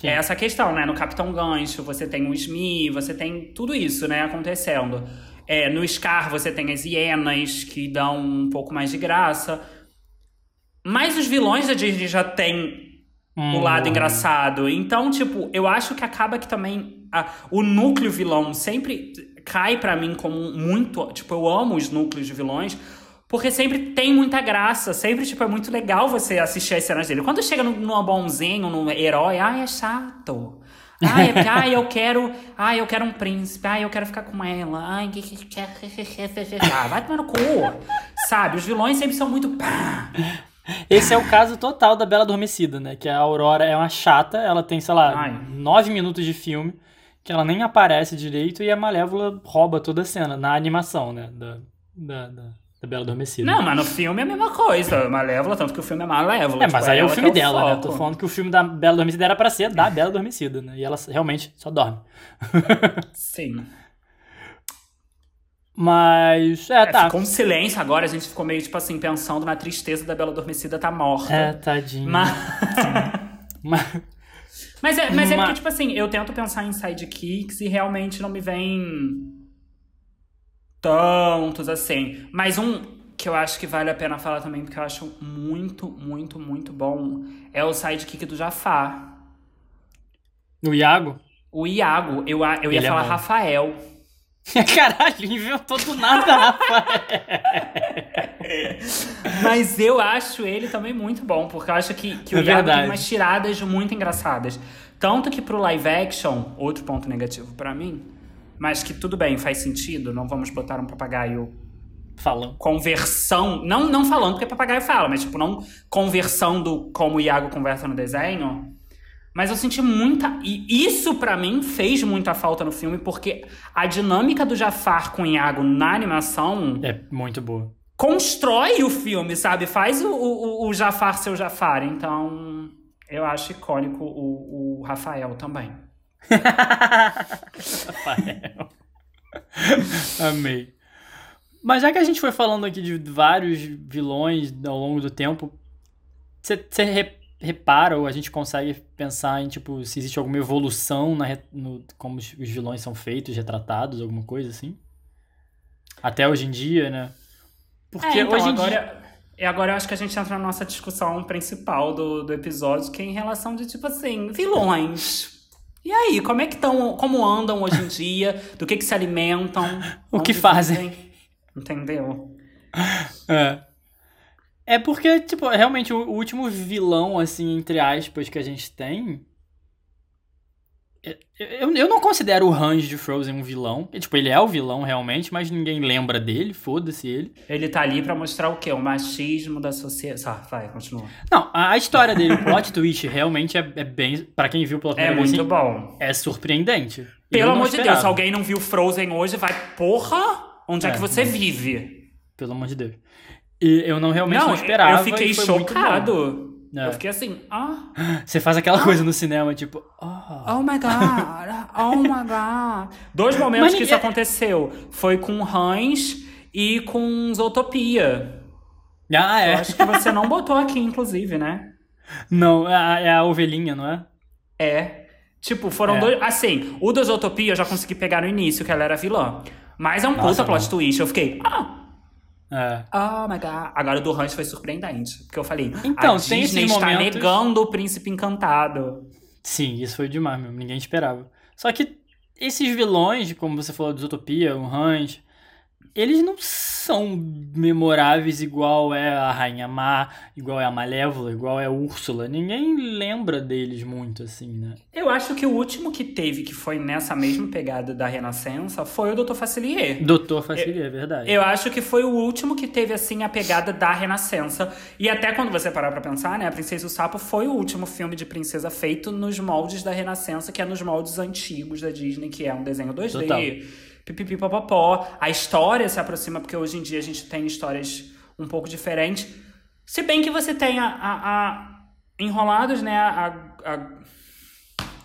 Sim. É essa questão, né? No Capitão Gancho, você tem o Smee, você tem tudo isso, né, acontecendo. É, no Scar, você tem as hienas, que dão um pouco mais de graça. Mas os vilões da Disney já têm o Hum, lado engraçado. Então, tipo, eu acho que acaba que também a- o núcleo vilão sempre cai pra mim como muito. Tipo, eu amo os núcleos de vilões. Porque sempre tem muita graça, sempre, tipo, é muito legal você assistir as cenas dele. Quando chega numa bonzinho, num herói, ai, é chato. Ai, é porque, ai, eu quero. Ai, eu quero um príncipe. Ai, eu quero ficar com ela. Ai, que que quer, ah, vai tomar no cu. Sabe? Os vilões sempre são muito. Esse é o caso total da Bela Adormecida, né? Que a Aurora é uma chata, ela tem, sei lá, ai. nove minutos de filme, que ela nem aparece direito e a Malévola rouba toda a cena, na animação, né? Da, da, da da Bela Adormecida. Não, mas no filme é a mesma coisa. Malévola, tanto que o filme é Malévola. É, tipo, mas aí é o ela que filme dela, né? foco. Tô falando que o filme da Bela Adormecida era pra ser da Bela Adormecida, né? E ela realmente só dorme. [LAUGHS] Sim. Mas, é, É, tá. Ficou um silêncio agora, a gente ficou meio, tipo assim, pensando na tristeza da Bela Adormecida tá morta. É, tadinho. Mas... [LAUGHS] Mas- mas é, mas é porque, tipo assim, eu tento pensar em sidekicks e realmente não me vem tantos assim. Mas um que eu acho que vale a pena falar também, porque eu acho muito, muito, muito bom, é o sidekick do Jafar. O Iago? O Iago, eu, eu ia Ele é falar bom. Rafael. [LAUGHS] Caralho, inventou do nada, Rafael. [LAUGHS] Mas eu acho ele também muito bom, porque eu acho que, que o É Iago verdade. tem umas tiradas muito engraçadas. Tanto que pro live action, outro ponto negativo pra mim, mas que tudo bem, faz sentido, não vamos botar um papagaio Falando. conversão, não, não falando porque papagaio fala, mas tipo, não conversando como o Iago conversa no desenho. Mas eu senti muita. E isso pra mim fez muita falta no filme, porque a dinâmica do Jafar com o Iago na animação É muito boa. constrói o filme, sabe? Faz o, o, o Jafar ser o Jafar. Então, eu acho icônico o, o Rafael também. Rafael. [LAUGHS] Amei. Mas já que a gente foi falando aqui de vários vilões ao longo do tempo, você re, repara ou a gente consegue pensar em, tipo, se existe alguma evolução na, no, como os, os vilões são feitos, retratados, alguma coisa assim? Até hoje em dia, né? Porque É, então, hoje em agora, dia... E agora eu acho que a gente entra na nossa discussão principal do, do episódio, que é em relação de, tipo assim, vilões. E aí, como é que estão, como andam hoje em dia? Do que que se alimentam? [LAUGHS] O que fazem. vivem? Entendeu? É. É porque, tipo, realmente o, o último vilão, assim, entre aspas, que a gente tem. Eu, eu, não considero o Hans de Frozen um vilão. Tipo, ele é o vilão realmente, mas ninguém lembra dele, foda-se ele. Ele tá ali pra mostrar o quê? O machismo da sociedade. Ah, vai, continua. Não, a, a história dele, o plot [LAUGHS] twist, realmente é, é bem. Pra quem viu pela É primeira vez, muito assim, bom. é surpreendente. Pelo amor de Deus, esperava. se alguém não viu Frozen hoje, vai, porra, onde é, É, que você vive? Pelo amor de Deus. E eu não realmente não, não, esperava. eu fiquei chocado. É. Eu fiquei assim, ah, Você faz aquela coisa no cinema, tipo. Oh. oh my god, oh my god. Dois momentos Mas que isso aconteceu. Foi com Hans e com Zootopia. Ah, Eu é. acho que você não botou aqui, inclusive, né? Não, é a, é a ovelhinha, não é? É. Tipo, foram É. dois. Assim, o da Zootopia eu já consegui pegar no início, que ela era vilã. Mas é um Nossa, puta plot twist. Eu fiquei, ah, É. Oh my god. Agora o do Hans foi surpreendente. Porque eu falei, Então, a tem Disney está momentos- negando o príncipe encantado. Sim, isso foi demais mesmo, ninguém esperava. Só que esses vilões, como você falou, de Utopia, o Hans, eles não são memoráveis igual é a Rainha Má, igual é a Malévola, igual é a Úrsula. Ninguém lembra deles muito, assim, né? Eu acho que o último que teve, que foi nessa mesma pegada da Renascença, foi o Dr. Facilier. Dr. Facilier, é verdade. Eu acho que foi o último que teve, assim, a pegada da Renascença. E até quando você parar pra pensar, né, A Princesa e o Sapo foi o último filme de princesa feito nos moldes da Renascença, que é nos moldes antigos da Disney, que é um desenho 2D. Total pipipipopopó. A história se aproxima, porque hoje em dia a gente tem histórias um pouco diferentes. Se bem que você tem a, a, a Enrolados, né? A, a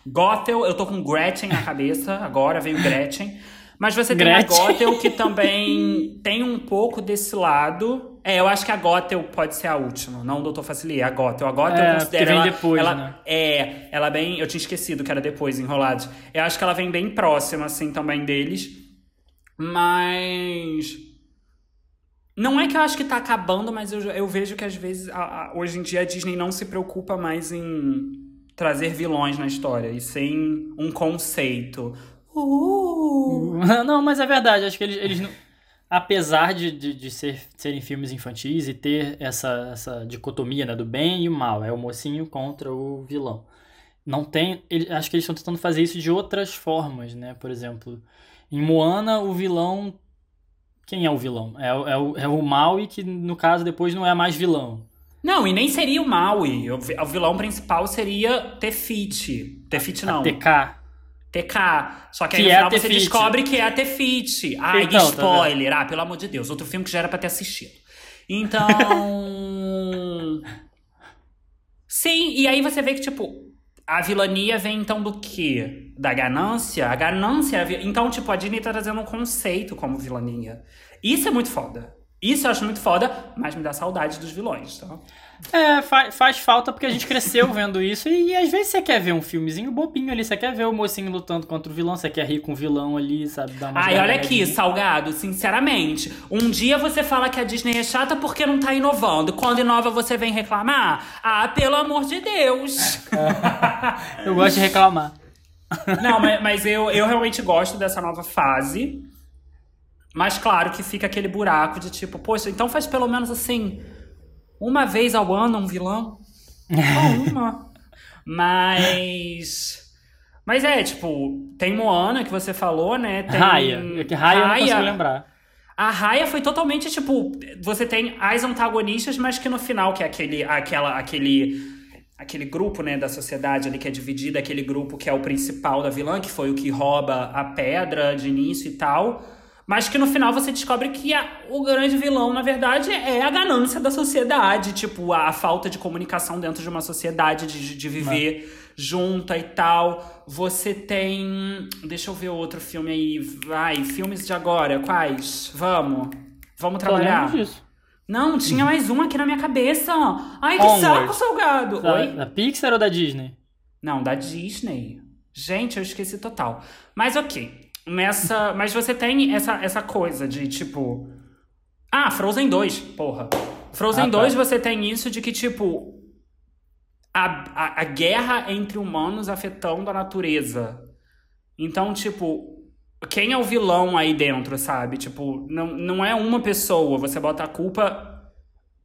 Gothel, eu tô com Gretchen na cabeça, [LAUGHS] agora veio Gretchen. Mas você tem Gretchen. a Gothel que [LAUGHS] também tem um pouco desse lado. É, eu acho que a Gothel pode ser a última, não o Doutor Facilier, a Gothel. A Gothel é, eu considero vem ela, depois, ela né? é, ela bem, eu tinha esquecido que era depois enrolados. Eu acho que ela vem bem próxima assim também deles. Mas. Não é que eu acho que tá acabando, mas eu, eu vejo que às vezes, a, a, hoje em dia, a Disney não se preocupa mais em trazer vilões na história, e sem um conceito. Uh! Não, mas é verdade, acho que eles, eles não. Apesar de, de, de ser, serem filmes infantis e ter essa, essa dicotomia né, do bem e o mal, é o mocinho contra o vilão. Não tem. Ele, acho que eles estão tentando fazer isso de outras formas, né? Por exemplo, em Moana, o vilão. Quem é o vilão? É, é, o, é o Maui, que no caso depois não é mais vilão. Não, e nem seria o Maui. O, o vilão principal seria Tefiti. Tefiti não. A TK. TK. Só que, que aí no é final você descobre que é a Tefiti. Ai, então, spoiler. Tá ah, pelo amor de Deus. Outro filme que já era pra ter assistido. Então. [LAUGHS] Sim, e aí você vê que, tipo, a vilania vem então do quê? Da ganância? A ganância. Então, tipo, a Disney tá trazendo um conceito como vilania. Isso é muito foda. Isso eu acho muito foda, mas me dá saudade dos vilões, tá? É, faz, faz falta porque a gente cresceu vendo isso. E, e, às vezes você quer ver um filmezinho bobinho ali, você quer ver o mocinho lutando contra o vilão, você quer rir com o vilão ali, sabe? Dar uma Ai, olha aqui, Salgado, sinceramente. Um dia você fala que a Disney é chata porque não tá inovando. Quando inova, você vem reclamar? Ah, pelo amor de Deus! [LAUGHS] eu gosto de reclamar. Não, mas, mas eu, eu realmente gosto dessa nova fase. Mas claro que fica aquele buraco de tipo, poxa, então faz pelo menos assim, uma vez ao ano um vilão. Só [LAUGHS] uma. Mas. Mas é, tipo, tem Moana que você falou, né? Tem Raya. É que Raya, eu não consigo lembrar. A Raya foi totalmente, tipo, você tem as antagonistas, mas que no final, que é aquele, aquela, aquele, aquele grupo, né, da sociedade ali que é dividida, aquele grupo que é o principal da vilã, que foi o que rouba a pedra de início e tal mas que no final você descobre que a, o grande vilão, na verdade, é a ganância da sociedade, tipo, a, a falta de comunicação dentro de uma sociedade, de, de viver Mas... junta e tal. Você tem. Deixa eu ver outro filme aí. Vai, filmes de agora, quais? Vamos. Vamos trabalhar. Não, tinha [LAUGHS] mais um aqui na minha cabeça. Ai, que Onward. saco, salgado. Da, Oi? Da Pixar ou da Disney? Não, da Disney. Gente, eu esqueci total. Mas ok nessa. Mas você tem essa, essa coisa de tipo. Ah, Frozen 2, porra. Frozen ah, tá. 2 você tem isso de que, tipo. A, a, a guerra entre humanos afetando a natureza. Então, tipo, quem é o vilão aí dentro, sabe? Tipo, não, não é uma pessoa, você bota a culpa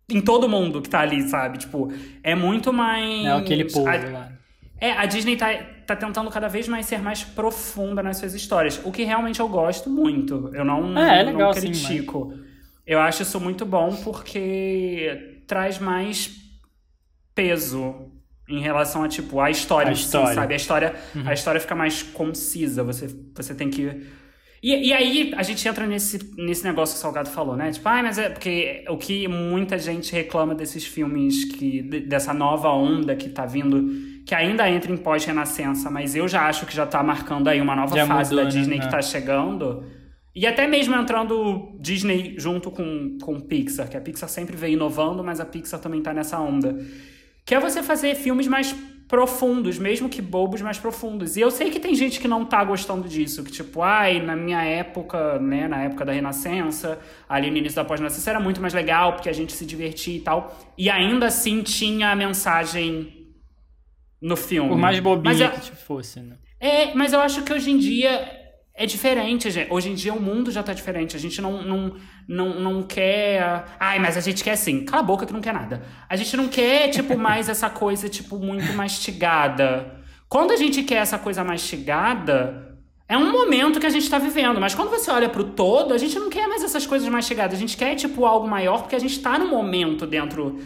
em todo mundo que tá ali, sabe? Tipo, é muito mais. É aquele povo a, lá. É, a Disney tá, tá tentando cada vez mais ser mais profunda nas suas histórias, o que realmente eu gosto muito. Eu não, é, é legal, não critico. Sim, mas... Eu acho isso muito bom porque traz mais peso em relação a tipo a história, a história. Sabe? A história, uhum. a história fica mais concisa. Você, você tem que e, e aí a gente entra nesse, nesse negócio que o Salgado falou, né? Tipo, ah, mas é porque o que muita gente reclama desses filmes que dessa nova onda que tá vindo que ainda entra em pós-renascença, mas eu já acho que já tá marcando aí uma nova já fase mudou, da né? Disney né? que tá chegando. E até mesmo entrando Disney junto com, com Pixar, que a Pixar sempre vem inovando, mas a Pixar também tá nessa onda. Que é você fazer filmes mais profundos, mesmo que bobos, mais profundos. E eu sei que tem gente que não tá gostando disso, que tipo, ai, na minha época, né, na época da Renascença, ali no início da pós-renascença era muito mais legal, porque a gente se divertia e tal. E ainda assim tinha a mensagem no filme. Por mais bobinha eu, que fosse, né? É, mas eu acho que hoje em dia é diferente, gente. Hoje em dia o mundo já tá diferente. A gente não, não, não, não quer. Ai, mas a gente quer assim. Cala a boca que não quer nada. A gente não quer, tipo, [LAUGHS] mais essa coisa, tipo, muito mastigada. Quando a gente quer essa coisa mastigada, é um momento que a gente tá vivendo. Mas quando você olha pro todo, a gente não quer mais essas coisas mastigadas. A gente quer, tipo, algo maior, porque a gente tá no momento dentro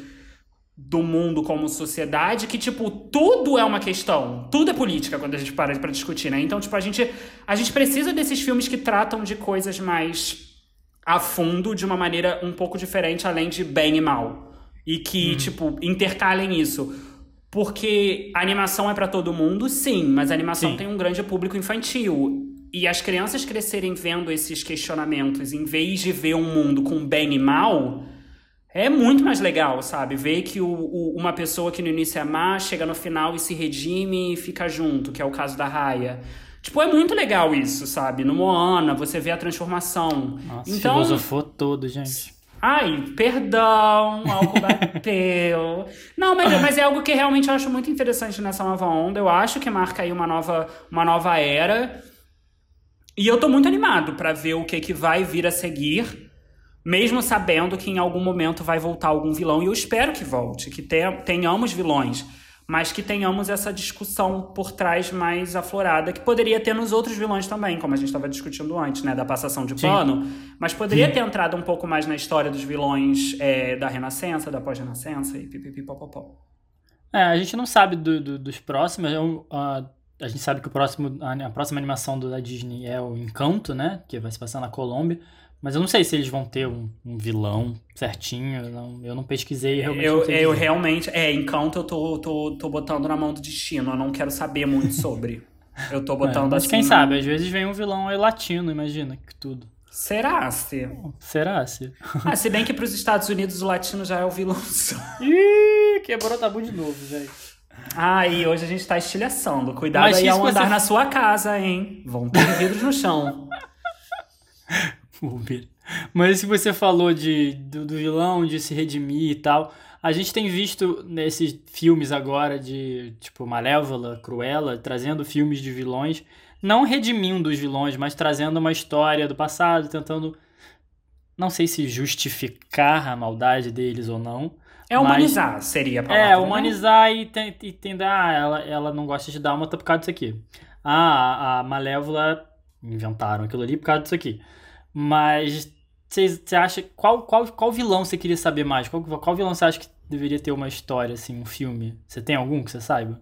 do mundo como sociedade que, tipo, tudo é uma questão. Tudo é política quando a gente para pra discutir, né? Então, tipo, a gente, a gente precisa desses filmes que tratam de coisas mais a fundo, de uma maneira um pouco diferente, além de bem e mal. E que, uhum. tipo, intercalem isso. Porque a animação é para todo mundo, sim, mas a animação sim. tem um grande público infantil. E as crianças crescerem vendo esses questionamentos, em vez de ver um mundo com bem e mal é muito mais legal, sabe? Ver que o, o, uma pessoa que no início é má chega no final e se redime e fica junto, que é o caso da Raya. Tipo, é muito legal isso, sabe? No Moana, você vê a transformação. Nossa, então, filosofou todo, gente. Ai, perdão, algo [LAUGHS] bateu. Não, mas, mas é algo que realmente eu acho muito interessante nessa nova onda. Eu acho que marca aí uma nova, uma nova era. E eu tô muito animado para ver o que, que vai vir a seguir mesmo sabendo que em algum momento vai voltar algum vilão, e eu espero que volte, que tenhamos vilões, mas que tenhamos essa discussão por trás mais aflorada, que poderia ter nos outros vilões também, como a gente estava discutindo antes, né, da passação de pano, mas poderia ter entrado um pouco mais na história dos vilões é, da Renascença, da pós-Renascença e pipipipopopó. É, a gente não sabe do, do, dos próximos, uh, a gente sabe que o próximo, a, a próxima animação da Disney é o Encanto, né, que vai se passar na Colômbia, mas eu não sei se eles vão ter um, um vilão certinho. Eu não, eu não pesquisei realmente. Eu, eu realmente. É, Encanto eu tô, tô, tô botando na mão do destino. Eu não quero saber muito [LAUGHS] sobre. eu tô botando é, mas assim. quem sabe, às vezes vem um vilão aí latino, imagina, que tudo. Será se? Será se? Ah, se bem que [LAUGHS] pros Estados Unidos o latino já é o vilão. Ih, quebrou tabu de novo, velho. Ah, e hoje a gente tá estilhaçando. Cuidado Mas aí ao andar você... na sua casa, hein? Vão ter vidros no chão. [LAUGHS] [LAUGHS] Uber. Mas se você falou de, do, do, vilão, de se redimir e tal, a gente tem visto nesses filmes agora de, tipo, Malévola, Cruella, trazendo filmes de vilões, não redimindo os vilões, mas trazendo uma história do passado, tentando, não sei se justificar a maldade deles ou não. É humanizar, mas, seria a palavra. É, humanizar né? e, entender, ah, ela, ela não gosta de dálmata por causa disso aqui. Ah, a Malévola inventaram aquilo ali por causa disso aqui. Mas você acha. Qual, qual, qual vilão você queria saber mais? Qual, qual vilão você acha que deveria ter uma história, assim, um filme? Você tem algum que você saiba?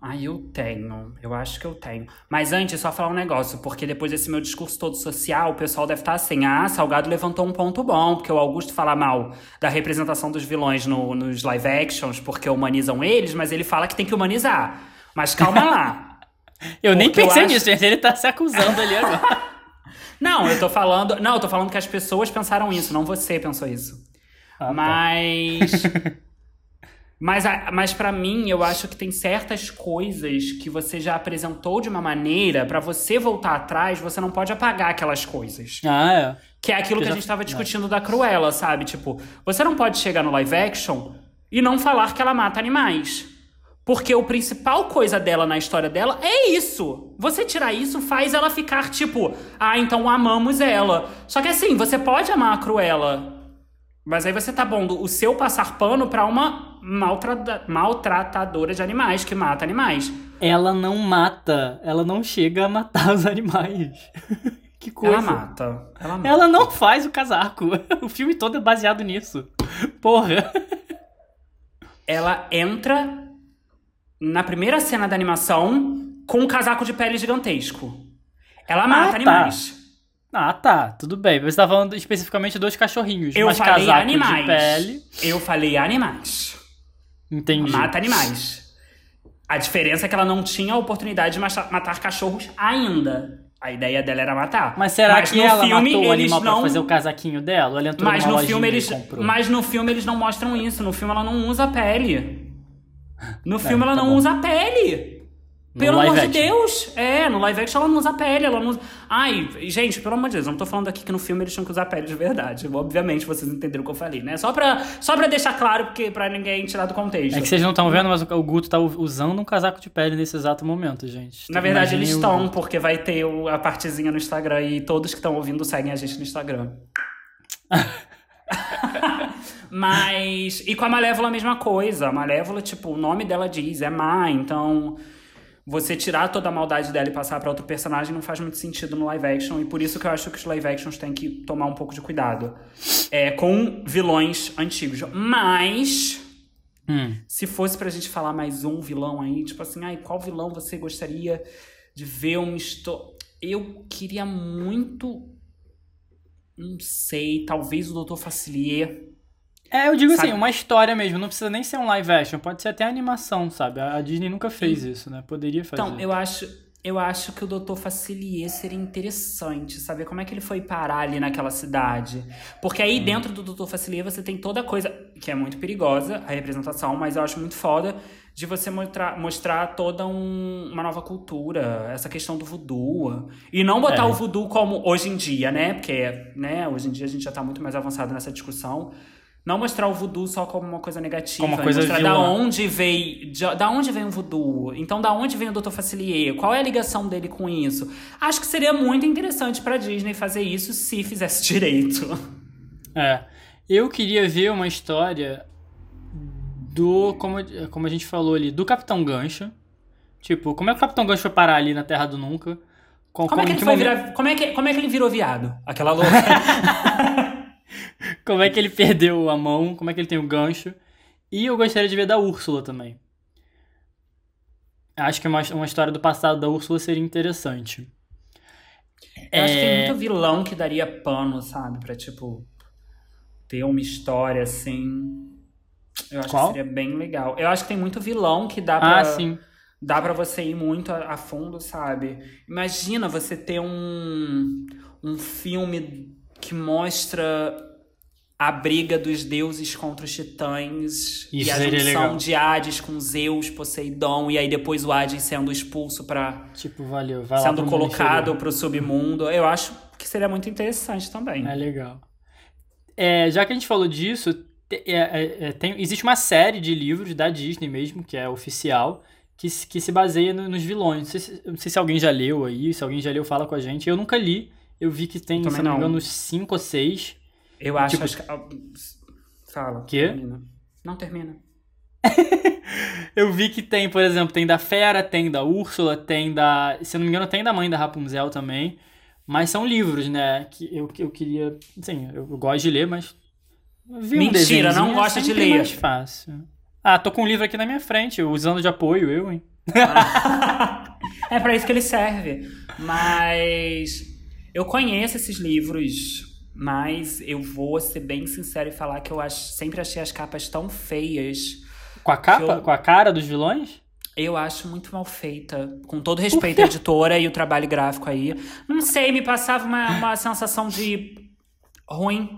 Ah, eu tenho. Eu acho que eu tenho. Mas antes, só falar um negócio, porque depois desse meu discurso todo social, o pessoal deve estar assim: ah, Salgado levantou um ponto bom, porque o Augusto fala mal da representação dos vilões no, nos live actions, porque humanizam eles, mas ele fala que tem que humanizar. Mas calma lá. [LAUGHS] eu nem pensei eu acho... nisso, gente. Ele tá se acusando ali agora. [LAUGHS] Não, eu tô falando. Não, eu tô falando que as pessoas pensaram isso, não você pensou isso. Ah, mas. Tá. mas, [LAUGHS] mas para mim, eu acho que tem certas coisas que você já apresentou de uma maneira, para você voltar atrás, você não pode apagar aquelas coisas. Ah, é. Que é aquilo que, que a gente tava discutindo da Cruella, sabe? Tipo, você não pode chegar no live action e não falar que ela mata animais. Porque o principal coisa dela na história dela é isso. Você tirar isso faz ela ficar tipo, ah, então amamos ela. Só que assim, você pode amar a Cruella, mas aí você tá bom o seu passar pano pra uma maltrata maltratadora de animais que mata animais. Ela não mata, ela não chega a matar os animais. [LAUGHS] que coisa. Ela mata. Ela mata. Ela não faz o casaco. [LAUGHS] O filme todo é baseado nisso. Porra. Ela entra na primeira cena da animação com um casaco de pele gigantesco. Ela ah, mata ah, animais. Tá. Ah, tá. Tudo bem. Você tá falando especificamente dos cachorrinhos. Eu mas falei casaco animais. de pele. Eu falei animais. Entendi. Mata animais. A diferença é que ela não tinha a oportunidade de matar cachorros ainda. A ideia dela era matar. Mas será mas que ela filme, matou o animal não... pra fazer o casaquinho dela? Ela entrou mas no filme eles, Mas no filme eles não mostram isso. No filme ela não usa pele. No filme é, ela tá não bom. usa pele. No Pelo amor de action. Deus! É, no live action ela não usa pele, ela não usa... Ai, gente, pelo amor de Deus, eu não tô falando aqui que no filme eles tinham que usar pele de verdade. Obviamente vocês entenderam o que eu falei, né? Só pra, só pra deixar claro, porque pra ninguém tirar do contexto. É que vocês não estão vendo, mas o Guto tá usando um casaco de pele nesse exato momento, gente. Na verdade, eles estão, porque vai ter a partezinha no Instagram e todos que estão ouvindo seguem a gente no Instagram. [LAUGHS] [LAUGHS] Mas. E com a Malévola a mesma coisa. A Malévola, tipo, o nome dela diz, é má, então. Você tirar toda a maldade dela e passar pra outro personagem não faz muito sentido no live action. E por isso que eu acho que os live actions têm que tomar um pouco de cuidado. É, com vilões antigos. Mas. Hum. Se fosse pra gente falar mais um vilão aí, tipo assim, ai, qual vilão você gostaria de ver história? Eu queria muito. Não sei, talvez o Dr. Facilier. É, eu digo Sabe- assim, uma história mesmo, não precisa nem ser um live action, pode ser até animação, sabe? A Disney nunca fez isso, né? Poderia fazer. Então, eu acho, eu acho que o Dr. Facilier seria interessante, saber como é que ele foi parar ali naquela cidade. Porque aí dentro do Dr. Facilier você tem toda a coisa, que é muito perigosa, a representação, mas eu acho muito foda de você mostrar, mostrar toda um- uma nova cultura, essa questão do voodoo. E não botar É. o voodoo como hoje em dia, né? Porque, né, hoje em dia a gente já tá muito mais avançado nessa discussão. Não mostrar o voodoo só como uma coisa negativa. Como uma coisa mostrar da onde veio. de- da onde vem o voodoo? Então, da onde vem o Dr. Facilier? Qual é a ligação dele com isso? Acho que seria muito interessante pra Disney fazer isso se fizesse [LAUGHS] direito. É. Eu queria ver uma história do. Como, como a gente falou ali, do Capitão Gancho. Tipo, como é que o Capitão Gancho foi parar ali na Terra do Nunca? Com- Como é que ele foi momento- virar. Como é que, como é que ele virou viado? Aquela [LAUGHS] louca. [LAUGHS] Como é que ele perdeu a mão? Como é que ele tem o gancho? E eu gostaria de ver da Úrsula também. Acho que uma, uma história do passado da Úrsula seria interessante. Eu acho que tem É, muito vilão que daria pano, sabe? Pra, tipo, ter uma história assim. Eu acho Qual? que seria bem legal. Eu acho que tem muito vilão que dá pra. Ah, sim. Dá pra você ir muito a, a fundo, sabe? Imagina você ter um, um filme que mostra a briga dos deuses contra os titãs e Isso a seria junção legal. de Hades com Zeus, Poseidon, e aí depois o Hades sendo expulso para Tipo, valeu. Vai lá sendo mundo colocado exterior. pro submundo. Eu acho que seria muito interessante também. É legal. É, já que a gente falou disso, é, é, é, tem- existe uma série de livros da Disney mesmo, que é oficial, que, se- que se baseia no- nos vilões. Não sei, se, não sei se alguém já leu aí, se alguém já leu, fala com a gente. Eu nunca li. Eu vi que tem, se não me engano, 5 ou 6. Eu acho, Tipo- que. Fala. Quê? Termina. Não termina. [LAUGHS] Eu vi que tem, por exemplo, tem da Fera, tem da Úrsula, tem da. Se eu não me engano, tem da mãe da Rapunzel também. Mas são livros, né? Que eu, eu queria. Sim, eu gosto de ler, mas. Vi Mentira, não é gosta de sempre ler. mais fácil. Ah, tô com um livro aqui na minha frente, usando de apoio, eu, hein? [LAUGHS] é pra isso que ele serve. Mas eu conheço esses livros, mas eu vou ser bem sincero e falar que eu ach- sempre achei as capas tão feias. Com a capa? eu- Com a cara dos vilões? Eu acho muito mal feita. Com todo respeito à editora e o trabalho gráfico aí. Não sei, me passava uma, uma sensação de ruim.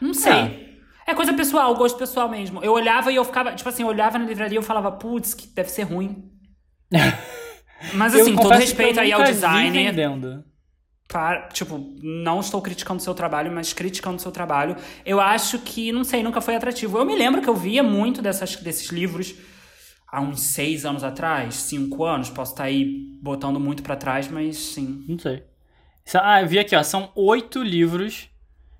Não sei. É coisa pessoal, gosto pessoal mesmo. Eu olhava e eu ficava, tipo assim, eu olhava na livraria e eu falava, putz, que deve ser ruim. [LAUGHS] Mas assim, todo respeito aí ao designer. Para, tipo, não estou criticando o seu trabalho, mas criticando o seu trabalho. Eu acho que, não sei, nunca foi atrativo. Eu me lembro que eu via muito dessas, desses livros há uns seis anos atrás, cinco anos. Posso estar aí botando muito pra trás, mas sim. Não sei. Ah, eu vi aqui, ó. São oito livros.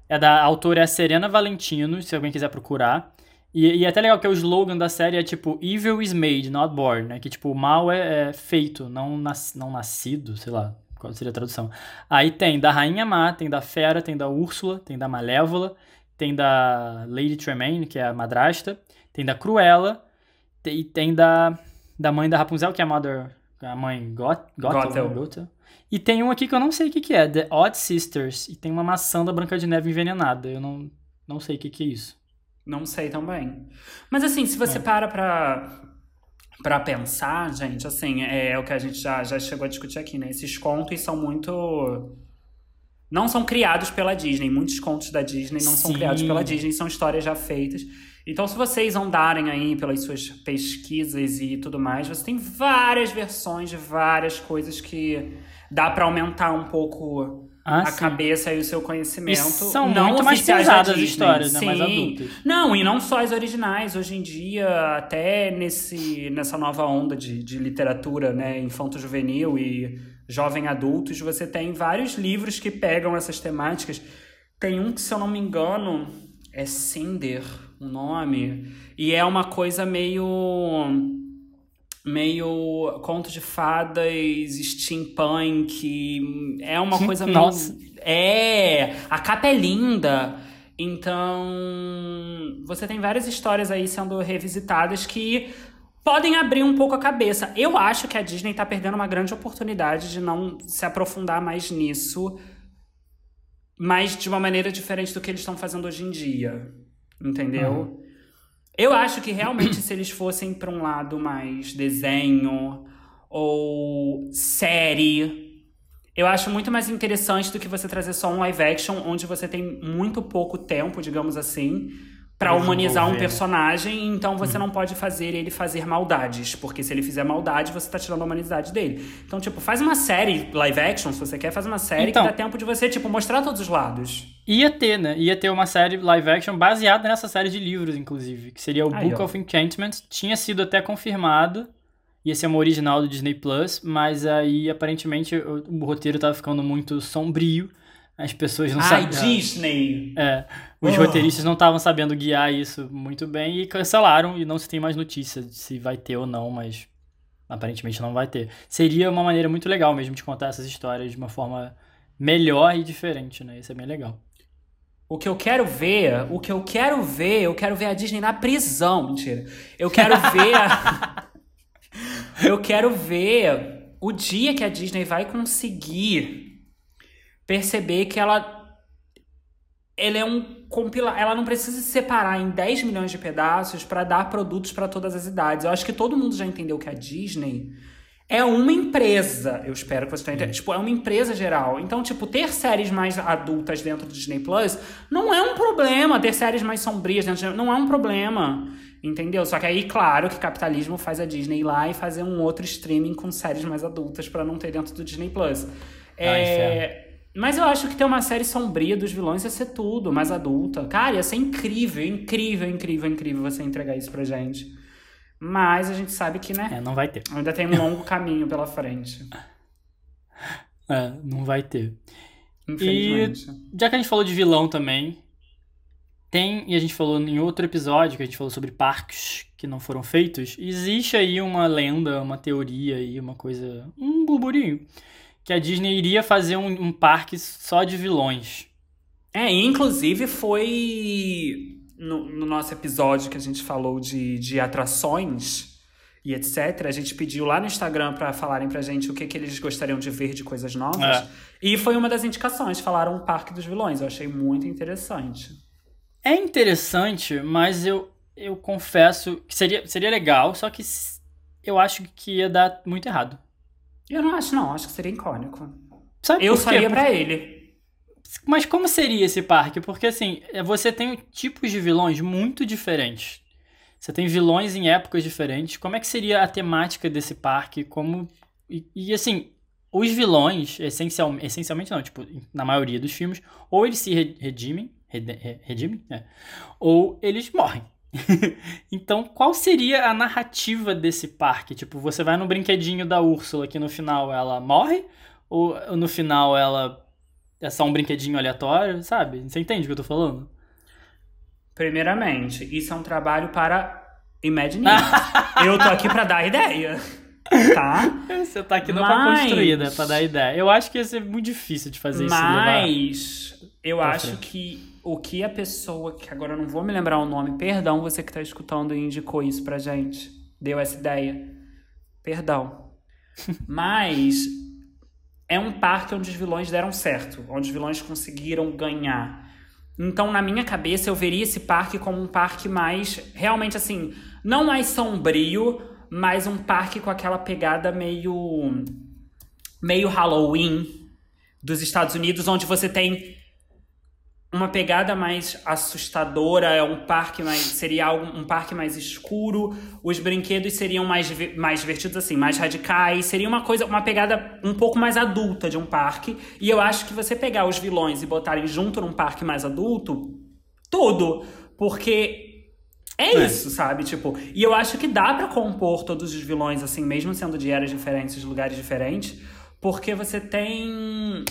É da autora é Serena Valentino, se alguém quiser procurar. E, e é até legal que o slogan da série é tipo Evil is made, not born, né? Que tipo, o mal é, é feito, não, nas, não nascido, sei lá, qual seria a tradução. Aí tem da Rainha Má, tem da Fera, tem da Úrsula, tem da Malévola, tem da Lady Tremaine, que é a madrasta, tem da Cruella, e tem da, da mãe da Rapunzel, que é a Mother, a mãe Got, Gothel, Gothel. né? Gothel. E tem um aqui que eu não sei o que, que é, The Odd Sisters, e tem uma maçã da Branca de Neve envenenada. Eu não, não sei o que, que é isso. Não sei também. Mas assim, se É. você para pra, pra pensar, gente, assim, é, o que a gente já, já chegou a discutir aqui, né? Esses contos são muito. Não são criados pela Disney. Muitos contos da Disney não são Sim. criados pela Disney, são histórias já feitas. Então, se vocês andarem aí pelas suas pesquisas e tudo mais, você tem várias versões de várias coisas que dá para aumentar um pouco ah, a sim. cabeça e o seu conhecimento. E são não muito mais pesadas as histórias, né? Mais adultas. Não, e não só as originais. Hoje em dia, até nesse, nessa nova onda de, de literatura, né, infanto-juvenil e jovem adultos, você tem vários livros que pegam essas temáticas. Tem um que, se eu não me engano, é Cinder o nome. E é uma coisa meio. Meio conto de fadas, steampunk. É uma [LAUGHS] coisa meio. Nossa. É! A capa é linda. Então, você tem várias histórias aí sendo revisitadas que podem abrir um pouco a cabeça. Eu acho que a Disney tá perdendo uma grande oportunidade de não se aprofundar mais nisso, mas de uma maneira diferente do que eles estão fazendo hoje em dia. Entendeu? Uhum. Eu acho que realmente se eles fossem para um lado mais desenho ou série, eu acho muito mais interessante do que você trazer só um live action onde você tem muito pouco tempo, digamos assim, para humanizar um personagem, então você uhum. não pode fazer ele fazer maldades, porque se ele fizer maldade, você tá tirando a humanidade dele. Então, tipo, faz uma série live action, se você quer, faz uma série então, que dá tempo de você, tipo, mostrar todos os lados. Ia ter, né? Ia ter uma série live action baseada nessa série de livros, inclusive, que seria o Aí, Book ó. of Enchantment. Tinha sido até confirmado, ia ser uma original do Disney Plus, mas aí aparentemente o, o roteiro tava ficando muito sombrio as pessoas não Ai, sabiam. Disney! É. Os oh. roteiristas não estavam sabendo guiar isso muito bem e cancelaram e não se tem mais notícia de se vai ter ou não, mas aparentemente não vai ter. Seria uma maneira muito legal mesmo de contar essas histórias de uma forma melhor e diferente, né? Isso é bem legal. O que eu quero ver, o que eu quero ver, eu quero ver a Disney na prisão, mentira. Eu quero ver a... [LAUGHS] Eu quero ver o dia que a Disney vai conseguir perceber que ela ela é um compila, ela não precisa se separar em 10 milhões de pedaços para dar produtos para todas as idades. Eu acho que todo mundo já entendeu que a Disney é uma empresa. Eu espero que você tenha entendido. Tipo, é uma empresa geral. Então, tipo, ter séries mais adultas dentro do Disney Plus não é um problema. Ter séries mais sombrias dentro do não é um problema. Entendeu? Só que aí, claro, que capitalismo faz a Disney ir lá e fazer um outro streaming com séries mais adultas para não ter dentro do Disney Plus. É, mas eu acho que ter uma série sombria dos vilões ia ser tudo, mais adulta. Cara, ia ser incrível, incrível, incrível, incrível você entregar isso pra gente. Mas a gente sabe que, né? É, não vai ter. Ainda tem um longo caminho pela frente. [LAUGHS] É, não vai ter. Infelizmente. E já que a gente falou de vilão também, tem, e a gente falou em outro episódio, que a gente falou sobre parques que não foram feitos, existe aí uma lenda, uma teoria aí, uma coisa, um burburinho que a Disney iria fazer um, um parque só de vilões. É, inclusive foi no, no, nosso episódio que a gente falou de, de atrações e etc. A gente pediu lá no Instagram para falarem pra gente o que, que eles gostariam de ver de coisas novas. É. E foi uma das indicações, falaram um parque dos vilões. Eu achei muito interessante. É interessante, mas eu, eu confesso que seria, seria legal, só que eu acho que ia dar muito errado. Eu não acho, não. Acho que seria icônico. Sabe eu saía pra ele. Mas como seria esse parque? Porque, assim, você tem tipos de vilões muito diferentes. Você tem vilões em épocas diferentes. Como é que seria a temática desse parque? Como... E, e assim, os vilões, essencial, essencialmente não, tipo, na maioria dos filmes, ou eles se redimem, redimem, é, ou eles morrem. [LAUGHS] então, qual seria a narrativa desse parque? Tipo, você vai no brinquedinho da Úrsula que no final ela morre? Ou no final ela é só um brinquedinho aleatório, sabe? Você entende o que eu tô falando? Primeiramente, isso é um trabalho para Imagineers. [LAUGHS] eu tô aqui para dar ideia. Tá? [LAUGHS] Você tá aqui não Mas... pra construir, né? Pra dar ideia. Eu acho que ia ser muito difícil de fazer Mas... isso. Mas eu acho frente. que o que a pessoa, que agora eu não vou me lembrar o nome, perdão, você que está escutando e indicou isso pra gente, deu essa ideia. Perdão. [LAUGHS] Mas é um parque onde os vilões deram certo, onde os vilões conseguiram ganhar. Então, na minha cabeça, eu veria esse parque como um parque mais, realmente assim, não mais sombrio, mas um parque com aquela pegada meio. meio Halloween dos Estados Unidos, onde você tem uma pegada mais assustadora, é um parque mais seria um parque mais escuro, os brinquedos seriam mais mais divertidos assim, mais radicais, seria uma coisa, uma pegada um pouco mais adulta de um parque. E eu acho que você pegar os vilões e botarem junto num parque mais adulto, tudo, porque é, é, isso, sabe? Tipo, e eu acho que dá para compor todos os vilões assim, mesmo sendo de eras diferentes, de lugares diferentes, porque você tem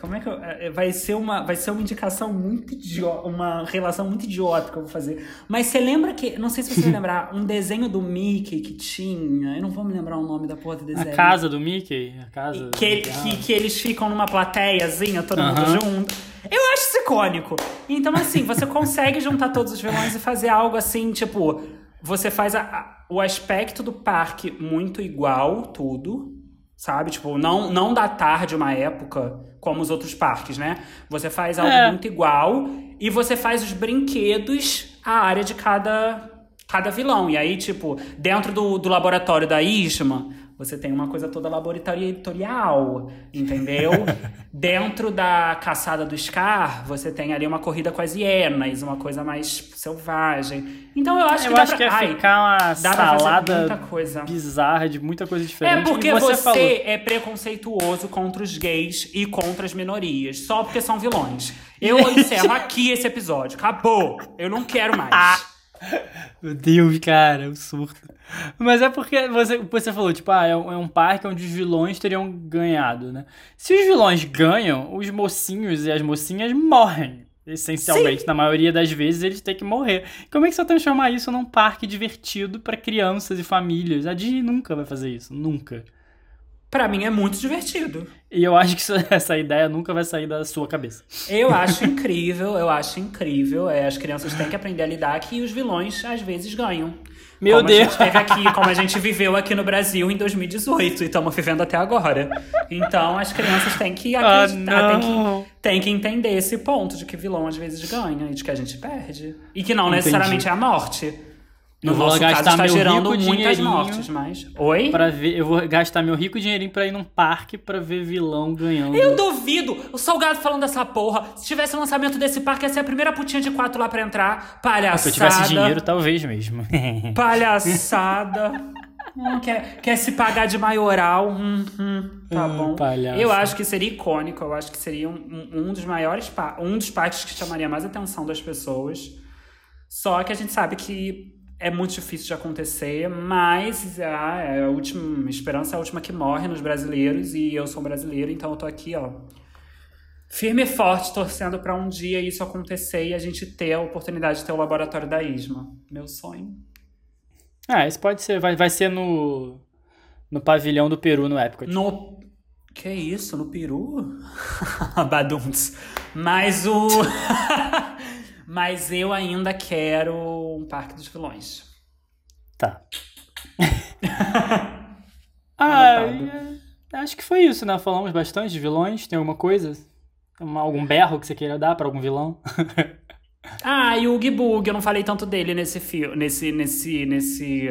como é que eu, é, vai ser uma vai ser uma indicação muito idiota, uma relação muito idiota que eu vou fazer. Mas você lembra que, não sei se você vai [LAUGHS] lembrar, um desenho do Mickey que tinha, eu não vou me lembrar o nome da porra do desenho. A casa do Mickey, a casa. Que, que, que, eles ficam numa plateiazinha, todo mundo junto. Eu acho isso icônico. Então assim, você consegue juntar todos os vilões e fazer algo assim, tipo, você faz a, a, o aspecto do parque muito igual, tudo sabe? Tipo, não, não da tarde uma época como os outros parques, né? Você faz algo é. muito igual e você faz os brinquedos a área de cada, cada vilão. E aí, tipo, dentro do, do laboratório da Isma, você tem uma coisa toda laboratorial, entendeu? [LAUGHS] Dentro da caçada do Scar, você tem ali uma corrida com as hienas, uma coisa mais selvagem. Então eu acho eu que acho dá pra... que ia ficar uma salada coisa. bizarra de muita coisa diferente. É porque você, você falou... é preconceituoso contra os gays e contra as minorias, só porque são vilões. [LAUGHS] Eu encerro aqui esse episódio. Acabou. Eu não quero mais. Meu Deus, cara, o surto. Mas é porque você, você falou, tipo, ah, é um, é um parque onde os vilões teriam ganhado, né? Se os vilões ganham, os mocinhos e as mocinhas morrem. Essencialmente, Sim. na maioria das vezes, eles têm que morrer. Como é que você vai transformar isso num parque divertido para crianças e famílias? A Disney nunca vai fazer isso, nunca. Para mim é muito divertido. E eu acho que [LAUGHS] essa ideia nunca vai sair da sua cabeça. Eu [LAUGHS] acho incrível, eu acho incrível. É, as crianças têm que aprender a lidar que os vilões às vezes ganham. Meu como Deus. A gente teve aqui, como a gente viveu aqui no Brasil em 2018 e estamos vivendo até agora. Então as crianças têm que ah, acreditar, ah, têm, que, têm que entender esse ponto de que vilão às vezes ganha e de que a gente perde. E que não Entendi. necessariamente é a morte. No eu vou nosso gastar caso, está gerando muitas mortes, mas. Oi? Pra ver, eu vou gastar meu rico dinheirinho pra ir num parque pra ver vilão ganhando. Eu duvido! O Salgado falando dessa porra. Se tivesse o lançamento desse parque, ia ser a primeira putinha de quatro lá pra entrar. Palhaçada. Se eu tivesse dinheiro, talvez mesmo. [LAUGHS] Palhaçada. Hum, quer, quer se pagar de maioral? Hum, hum, tá hum, bom. Palhaço. Eu acho que seria icônico. Eu acho que seria um, um dos maiores. Um dos parques que chamaria mais atenção das pessoas. Só que a gente sabe que é muito difícil de acontecer, mas ah, é a última esperança é a última que morre nos brasileiros e eu sou brasileiro, então eu tô aqui, ó, firme e forte torcendo para um dia isso acontecer e a gente ter a oportunidade de ter o laboratório da Isma. Meu sonho. Ah, isso pode ser, vai, vai ser no no pavilhão do Peru no Epcot. No que isso, no Peru? [LAUGHS] Baduns. Mas o [LAUGHS] Mas eu ainda quero um Parque dos Vilões. Tá. [LAUGHS] ah, acho que foi isso, né? Falamos bastante de vilões. Tem alguma coisa? algum berro que você queira dar para algum vilão? [LAUGHS] ah, e o Oogie Boogie, eu não falei tanto dele nesse filme, nesse, nesse, nesse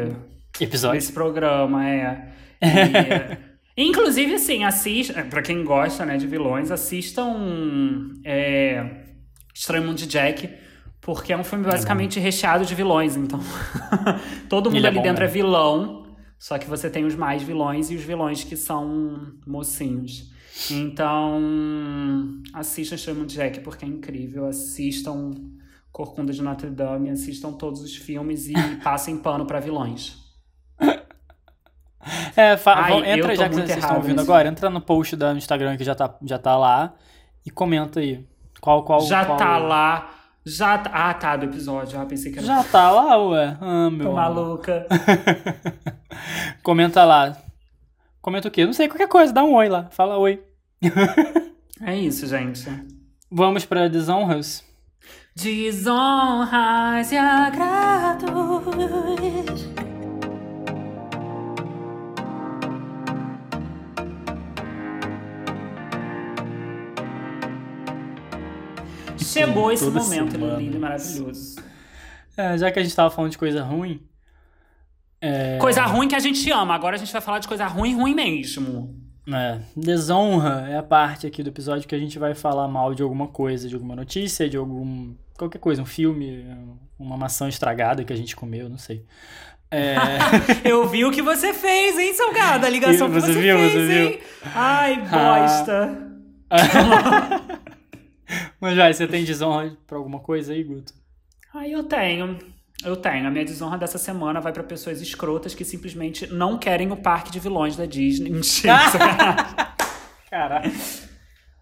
episódio, nesse programa, é. [LAUGHS] E, é, inclusive, assim, assista, para quem gosta, né, de vilões, assistam é, Estranho Mundo de Jack porque é um filme é basicamente é recheado de vilões, então. [LAUGHS] Todo mundo é ali é dentro é vilão, só que você tem os mais vilões e os vilões que são mocinhos. Então, assistam Chama Jack porque é incrível. Assistam Corcunda de Notre Dame, assistam todos os filmes e [LAUGHS] passem pano para vilões. É, Ai, entra já que vocês estão ouvindo agora, entra no post do Instagram que já tá, já tá lá e comenta aí. Qual, qual, já qual... tá lá. Já tá. Ah, tá, do episódio. Ah, pensei que era. Já tá lá, ué. Ah, meu. Tô maluca. [LAUGHS] Comenta lá. Comenta o quê? Não sei, qualquer coisa. Dá um oi lá. Fala oi. é isso, gente. Vamos pra desonras? Desonras e agrados. Chegou esse momento semana. lindo e maravilhoso. É, já que a gente tava falando de coisa ruim. É... Coisa ruim que a gente ama. Agora a gente vai falar de coisa ruim, ruim mesmo. É, desonra é a parte aqui do episódio que a gente vai falar mal de alguma coisa, de alguma notícia, de algum. qualquer coisa, um filme, uma maçã estragada que a gente comeu, não sei. É... [LAUGHS] Eu vi o que você fez, hein, Salgada? A ligação você que você viu, fez, você hein? Viu? Ai, bosta. Ah. [LAUGHS] [LAUGHS] Mas vai, você tem desonra pra alguma coisa aí, Guto? Ah, eu tenho. Eu tenho. A minha desonra dessa semana vai para pessoas escrotas que simplesmente não querem o parque de vilões da Disney. [LAUGHS] Mentira. [LAUGHS] Caralho.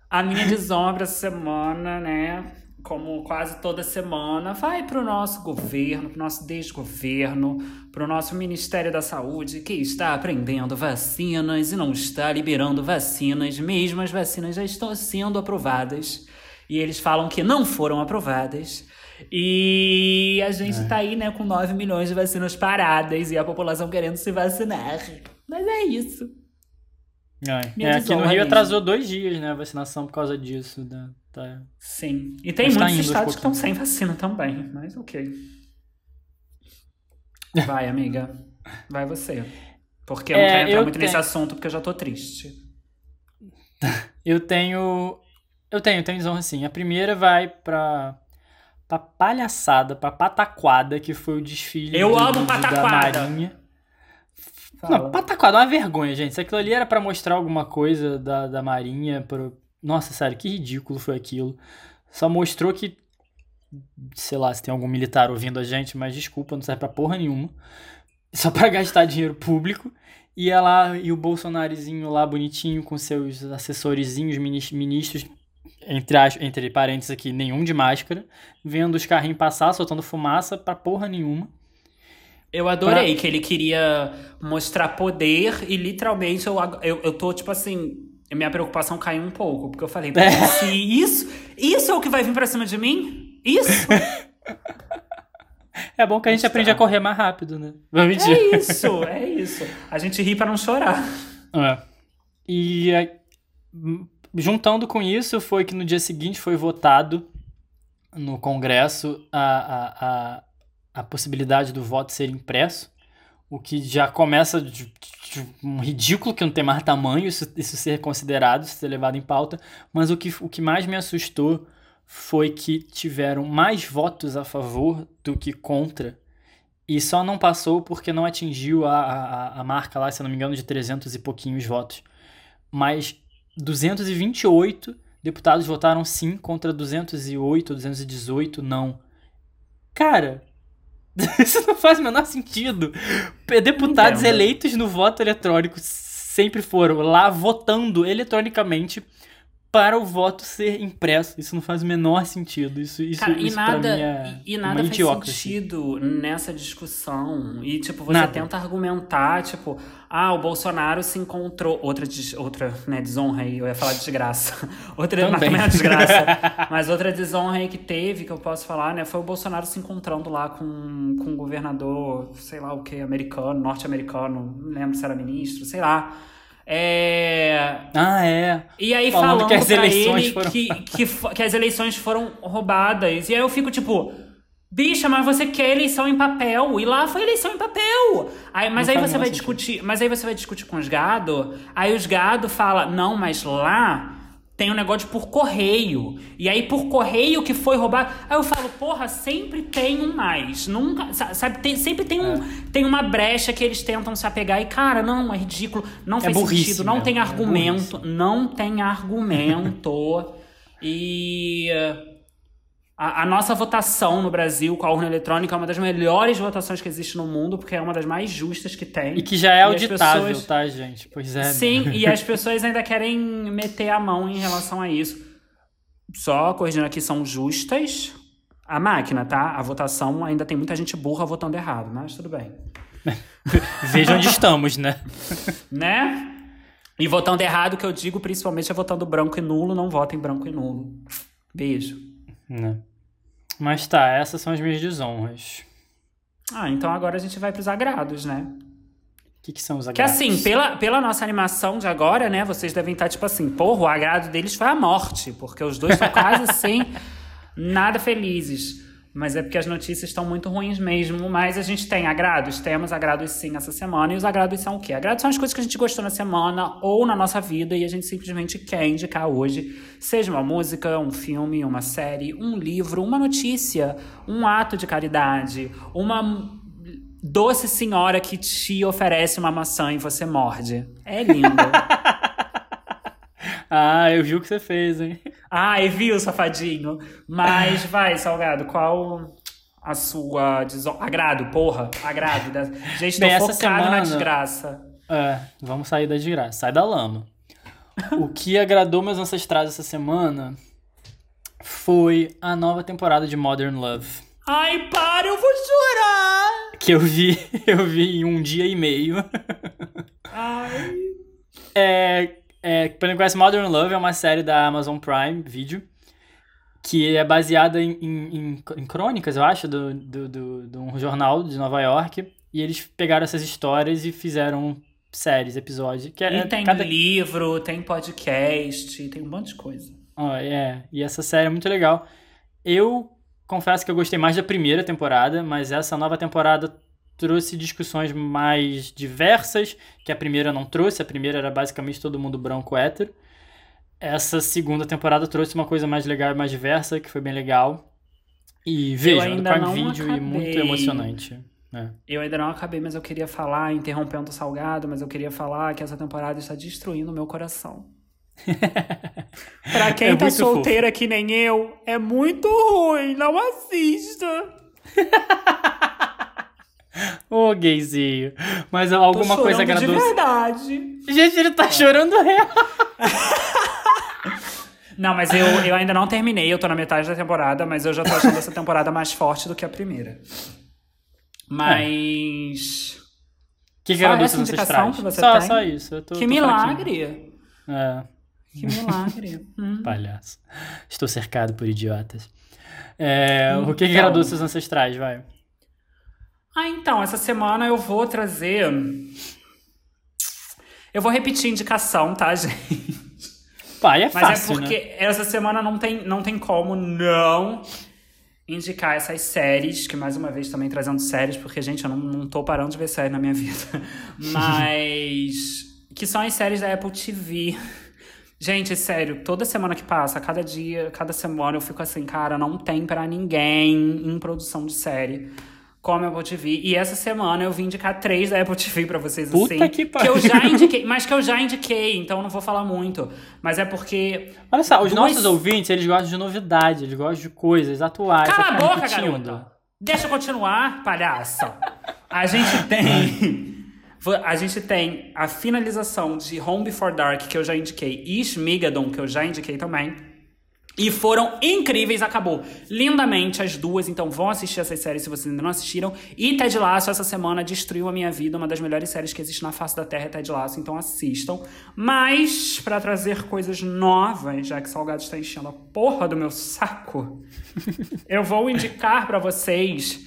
A minha desonra essa semana, né? Como quase toda semana, vai para o nosso governo, para o nosso desgoverno, para o nosso Ministério da Saúde, que está aprendendo vacinas e não está liberando vacinas, mesmo as vacinas já estão sendo aprovadas. E eles falam que não foram aprovadas. E a gente é. tá aí, né, com 9 milhões de vacinas paradas e a população querendo se vacinar. Mas é isso. É, é aqui no Rio atrasou dois dias, né, a vacinação por causa disso. Né? Tá... Sim. E tem mas tá muitos tá estados que estão sem vacina também, mas ok. Vai, amiga. Vai você. Porque eu não é, quero entrar muito tenho... nesse assunto, porque eu já tô triste. [LAUGHS] Eu tenho. Eu tenho, tenho desonra sim. A primeira vai pra pra palhaçada, pra pataquada que foi o desfile Eu do, amo pataquada. da Marinha. Fala. Não, pataquada é uma vergonha, gente. Se aquilo ali era para mostrar alguma coisa da, da Marinha, pro... nossa, sério, que ridículo foi aquilo. Só mostrou que, sei lá, se tem algum militar ouvindo a gente, mas desculpa, não serve pra porra nenhuma. Só pra gastar dinheiro público. E ela e o Bolsonarozinho lá bonitinho com seus assessorizinhos, ministros entre, as, entre parênteses aqui, nenhum de máscara, vendo os carrinhos passar, soltando fumaça pra porra nenhuma. Eu adorei pra... que ele queria mostrar poder e literalmente eu, eu, eu tô tipo assim. Minha preocupação caiu um pouco, porque eu falei, [LAUGHS] é. se isso, isso é o que vai vir pra cima de mim? Isso? [LAUGHS] É bom que a gente aprende a correr mais rápido, né? É isso, é isso. A gente ri para não chorar. É. E juntando com isso, foi que no dia seguinte foi votado no Congresso a, a, a, a possibilidade do voto ser impresso, o que já começa de, de um ridículo que não tem mais tamanho isso, isso ser considerado, isso ser levado em pauta, mas o que, o que mais me assustou foi que tiveram mais votos a favor do que contra, e só não passou porque não atingiu a, a, a marca lá, se não me engano, de 300 e pouquinhos votos. Mas 228 deputados votaram sim contra 208, 218 não. Cara, [LAUGHS] isso não faz o menor sentido. Deputados eleitos no voto eletrônico sempre foram lá votando eletronicamente para o voto ser impresso. Isso não faz o menor sentido. Isso, isso, Cara, isso e nada, é e, nada faz idiota, sentido nessa discussão. E, tipo, você nada. tenta argumentar, tipo, ah, o Bolsonaro se encontrou. Outra, outra né, desonra aí, eu ia falar de desgraça. [LAUGHS] outra também. Mas, é desgraça. [LAUGHS] mas outra desonra aí que teve, que eu posso falar, né, foi o Bolsonaro se encontrando lá com, com um governador, sei lá o que, americano, norte-americano, não lembro se era ministro, sei lá. É... Ah, é. E aí falando, falando que as eleições foram... que, [LAUGHS] que, que as eleições foram roubadas. E aí eu fico tipo, bicha, mas você quer eleição em papel. E lá foi eleição em papel. Aí, mas não aí você vai sentido. discutir. Mas aí você vai discutir com os gado. Aí os gado fala, não, mas lá tem um negócio por correio. E aí, por correio que foi roubado. Aí eu falo, porra, sempre tem um mais. Nunca. Sabe, tem, sempre tem, um, é. tem uma brecha que eles tentam se apegar. E, cara, não, é ridículo. Não é faz sentido. Não tem é argumento. É não tem argumento. [LAUGHS] e. A, a, nossa votação no Brasil com a urna eletrônica é uma das melhores votações que existe no mundo, porque é uma das mais justas que tem. E que já é auditável, pessoas... tá, gente? Pois é. Né? Sim, e as [LAUGHS] pessoas ainda querem meter a mão em relação a isso. Só corrigindo aqui, são justas a máquina, tá? A votação ainda tem muita gente burra votando errado, mas tudo bem. [LAUGHS] Veja onde estamos, né? [LAUGHS] né? E votando errado, que eu digo principalmente é votando branco e nulo, não votem branco e nulo. Beijo. Né? Mas tá, essas são as minhas desonras. Ah, então agora a gente vai pros agrados, né? O que, que são os agrados? Que assim, pela, pela nossa animação de agora, né? Vocês devem estar tipo assim, porra, o agrado deles foi a morte, porque os dois estão quase [LAUGHS] assim, nada felizes. Mas é porque as notícias estão muito ruins mesmo. Mas a gente tem agrados? Temos agrados sim essa semana. E os agrados são o quê? Agrados são as coisas que a gente gostou na semana ou na nossa vida e a gente simplesmente quer indicar hoje. Seja uma música, um filme, uma série, um livro, uma notícia, um ato de caridade, uma doce senhora que te oferece uma maçã e você morde. É lindo. [LAUGHS] ah, eu vi o que você fez, hein? Ai, viu, safadinho? Mas [LAUGHS] vai, Salgado, qual a sua deso... agrado, porra, agrado. Da... Gente, tô Bem, focado semana... na desgraça. É, vamos sair da desgraça, sai da lama. o que agradou meus ancestrais essa semana foi a nova temporada de Modern Love. Ai, para, eu vou chorar! Que eu vi, [LAUGHS] eu vi em um dia e meio. Ai. É, é, pra quem conhece, Modern Love é uma série da Amazon Prime Video que é baseada em, em, em, em crônicas, eu acho, do, do, do, de um jornal de Nova York. E eles pegaram essas histórias e fizeram séries, episódios. Que é, e tem cada... livro, tem podcast, tem um monte de coisa. Oh, é, e essa série é muito legal. Eu confesso que eu gostei mais da primeira temporada, mas essa nova temporada trouxe discussões mais diversas, que a primeira não trouxe. A primeira era basicamente todo mundo branco hétero. Essa segunda temporada trouxe uma coisa mais legal e mais diversa, que foi bem legal. E vejam, do Prime Video acabei. e muito emocionante. É. Eu ainda não acabei, mas eu queria falar, interrompendo o Salgado, mas eu queria falar que essa temporada está destruindo o meu coração. [LAUGHS] pra quem é tá solteira fofo. que nem eu, é muito ruim, não assista. [LAUGHS] Ô, oh, gayzinho. Mas alguma coisa agradou. de verdade. Gente, ele tá chorando real. [LAUGHS] Não, mas eu, eu ainda não terminei, eu tô na metade da temporada, mas eu já tô achando essa temporada mais forte do que a primeira. Mas. Que indicação que você só, tem? Só isso. Tô, que tô milagre! É. Que milagre. hum. Palhaço. Estou cercado por idiotas. É, então... O que, que agradou seus ancestrais, vai? Ah, então, essa semana eu vou trazer. Eu vou repetir indicação, tá, [LAUGHS] gente? Pai, é fácil, Mas é porque né? essa semana não tem, não tem como não indicar essas séries, que mais uma vez também trazendo séries, porque, gente, eu não, não tô parando de ver série na minha vida. [LAUGHS] Mas. que são as séries da Apple TV. Gente, sério, toda semana que passa, cada dia, cada semana eu fico assim, cara, não tem para ninguém em produção de série como a Apple TV. E essa semana eu vim indicar três da Apple TV pra vocês, Puta assim. Que, que eu já indiquei, mas que eu já indiquei, então não vou falar muito. Mas é porque. Olha só, os duas... nossos ouvintes, eles gostam de novidade, eles gostam de coisas atuais. Cala a boca, repetindo. garota! Deixa eu continuar, palhaça. A gente tem. A gente tem a finalização de Home Before Dark, que eu já indiquei, e Shmigadon, que eu já indiquei também. E foram incríveis, acabou lindamente as duas, então vão assistir essas séries se vocês ainda não assistiram. E Ted Lasso essa semana destruiu a minha vida, uma das melhores séries que existe na face da Terra é Ted Lasso, então assistam. Mas, para trazer coisas novas, já que Salgado está enchendo a porra do meu saco, [LAUGHS] eu vou indicar para vocês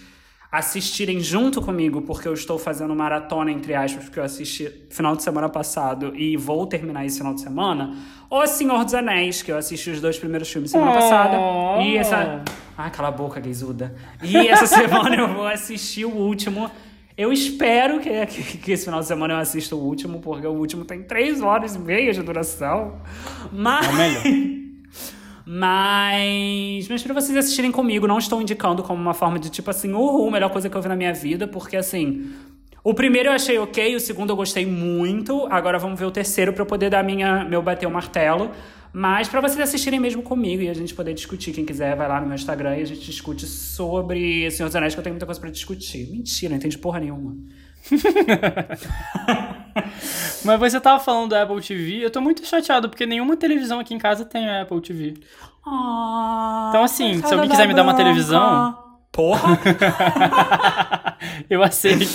assistirem junto comigo, porque eu estou fazendo maratona, entre aspas, porque eu assisti final de semana passado e vou terminar esse final de semana, O Senhor dos Anéis, que eu assisti os dois primeiros filmes semana oh. passada. E essa. Ai, cala a boca, gaisuda. E essa [LAUGHS] semana eu vou assistir o último. Eu espero que, que, que, esse final de semana eu assista o último, porque o último tem três horas e meia de duração. Mas. É melhor. Mas, mas para vocês assistirem comigo, não estou indicando como uma forma de tipo assim, uhul, melhor coisa que eu vi na minha vida, porque assim, o primeiro eu achei ok, o segundo eu gostei muito. Agora vamos ver o terceiro para eu poder dar minha, meu bater o martelo. Mas para vocês assistirem mesmo comigo e a gente poder discutir. Quem quiser, vai lá no meu Instagram e a gente discute sobre Senhor dos Anéis, que eu tenho muita coisa para discutir. Mentira, não entende porra nenhuma. [LAUGHS] [LAUGHS] Mas você tava falando da Apple TV, eu tô muito chateado, porque nenhuma televisão aqui em casa tem a Apple TV. Ah, então, assim, se alguém quiser me dar uma televisão. Porra! [LAUGHS] eu aceito.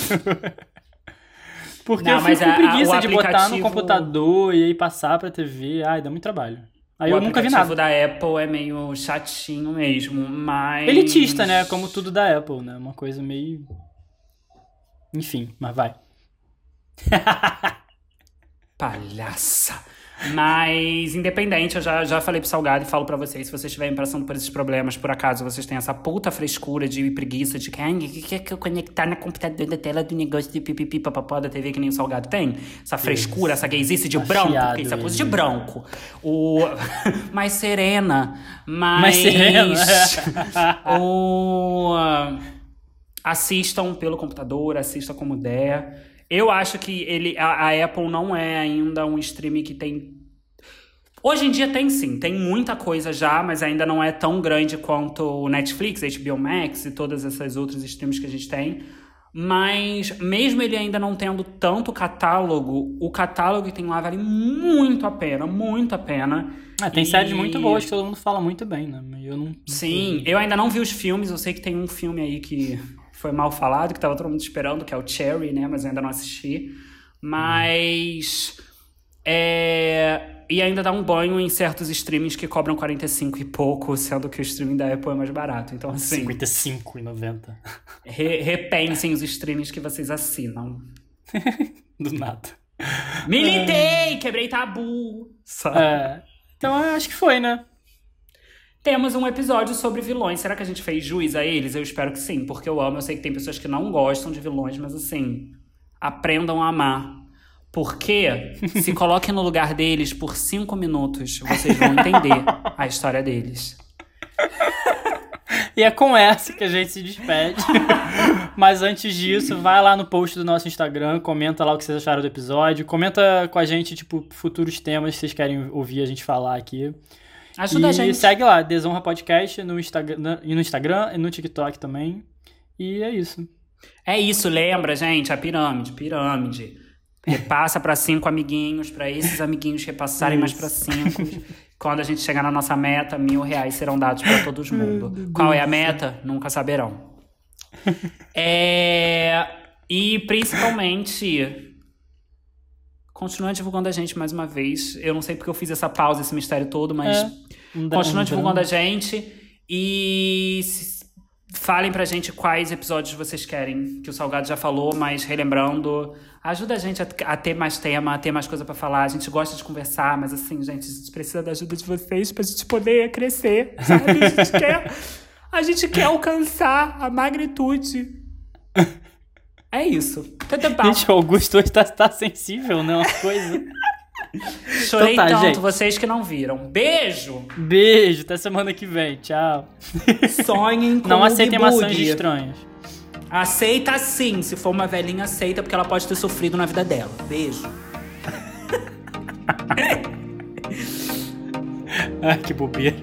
Porque Não, eu fico com preguiça a, de aplicativo... botar no computador e aí passar pra TV. Ai, dá muito trabalho. Aí o eu nunca vi nada. O da Apple é meio chatinho mesmo, mas. Elitista, né? Como tudo da Apple, né? Uma coisa meio. Enfim, mas vai. [LAUGHS] Palhaça. Mas, independente, eu já, já falei pro Salgado e falo pra vocês, se vocês estiverem passando por esses problemas, por acaso vocês têm essa puta frescura de preguiça de que, que que eu conectar na computador da tela do negócio de pipipi papapó da TV que nem o Salgado tem? Essa frescura, essa gaysice de branco, Afiado que isso é coisa de branco. O... [LAUGHS] mais serena, mais... Mais serena. [LAUGHS] o... Assistam pelo computador, assistam como der. Eu acho que ele, a, a Apple não é ainda um streaming que tem. Hoje em dia tem sim, tem muita coisa já, mas ainda não é tão grande quanto o Netflix, HBO Max e todas essas outras streams que a gente tem. Mas mesmo ele ainda não tendo tanto catálogo, o catálogo que tem lá vale muito a pena, muito a pena. Ah, tem E- séries muito boas que todo mundo fala muito bem, né? Eu não. Sim, eu ainda não vi os filmes, eu sei que tem um filme aí que foi mal falado, que tava todo mundo esperando, que é o Cherry, né? Mas eu ainda não assisti. Mas. É. E ainda dá um banho em certos streamings que cobram 45 e pouco, sendo que o streaming da Apple é mais barato. Então, assim, 55,90. re- repensem os streamings que vocês assinam. [LAUGHS] Do nada. Militei! Quebrei tabu! Sabe? É, então acho que foi, né? Temos um episódio sobre vilões. Será que a gente fez juiz a eles? Eu espero que sim, porque eu amo. Eu sei que tem pessoas que não gostam de vilões, mas assim, aprendam a amar. Porque [LAUGHS] se coloquem no lugar deles por cinco minutos, vocês vão entender a história deles. E é com essa que a gente se despede. [LAUGHS] Mas antes disso, vai lá no post do nosso Instagram, comenta lá o que vocês acharam do episódio. Comenta com a gente, tipo, futuros temas que vocês querem ouvir a gente falar aqui. Ajuda e a gente. segue lá, Desonra Podcast no Instagram, e no Instagram e no TikTok também. E é isso. É isso, lembra, gente? A pirâmide, pirâmide. Repassa pra cinco amiguinhos, pra esses amiguinhos repassarem mais pra cinco. Quando a gente chegar na nossa meta, mil reais serão dados pra todo mundo. Qual é a meta? Nunca saberão. É... E principalmente. Continua divulgando a gente mais uma vez. Eu não sei porque eu fiz essa pausa, esse mistério todo, mas É, Continua um divulgando a drama. gente e falem pra gente quais episódios vocês querem, que o Salgado já falou, mas relembrando, ajuda a gente a, a ter mais tema, a ter mais coisa pra falar. A gente gosta de conversar, mas assim, gente, a gente precisa da ajuda de vocês pra gente poder crescer, sabe? A gente [LAUGHS] quer, a gente quer alcançar a magnitude. [LAUGHS] É isso. Tudo bom. Gente, o Augusto hoje tá, tá sensível, né? Uma coisa. [LAUGHS] Chorei Então tá, tanto, gente. vocês que não viram. Beijo! Beijo, até semana que vem. Tchau. Sonhem [LAUGHS] com Não aceitem maçãs estranhas. Aceita sim. Se for uma velhinha, aceita, porque ela pode ter sofrido na vida dela. Beijo. [LAUGHS] Ai, que bobeira.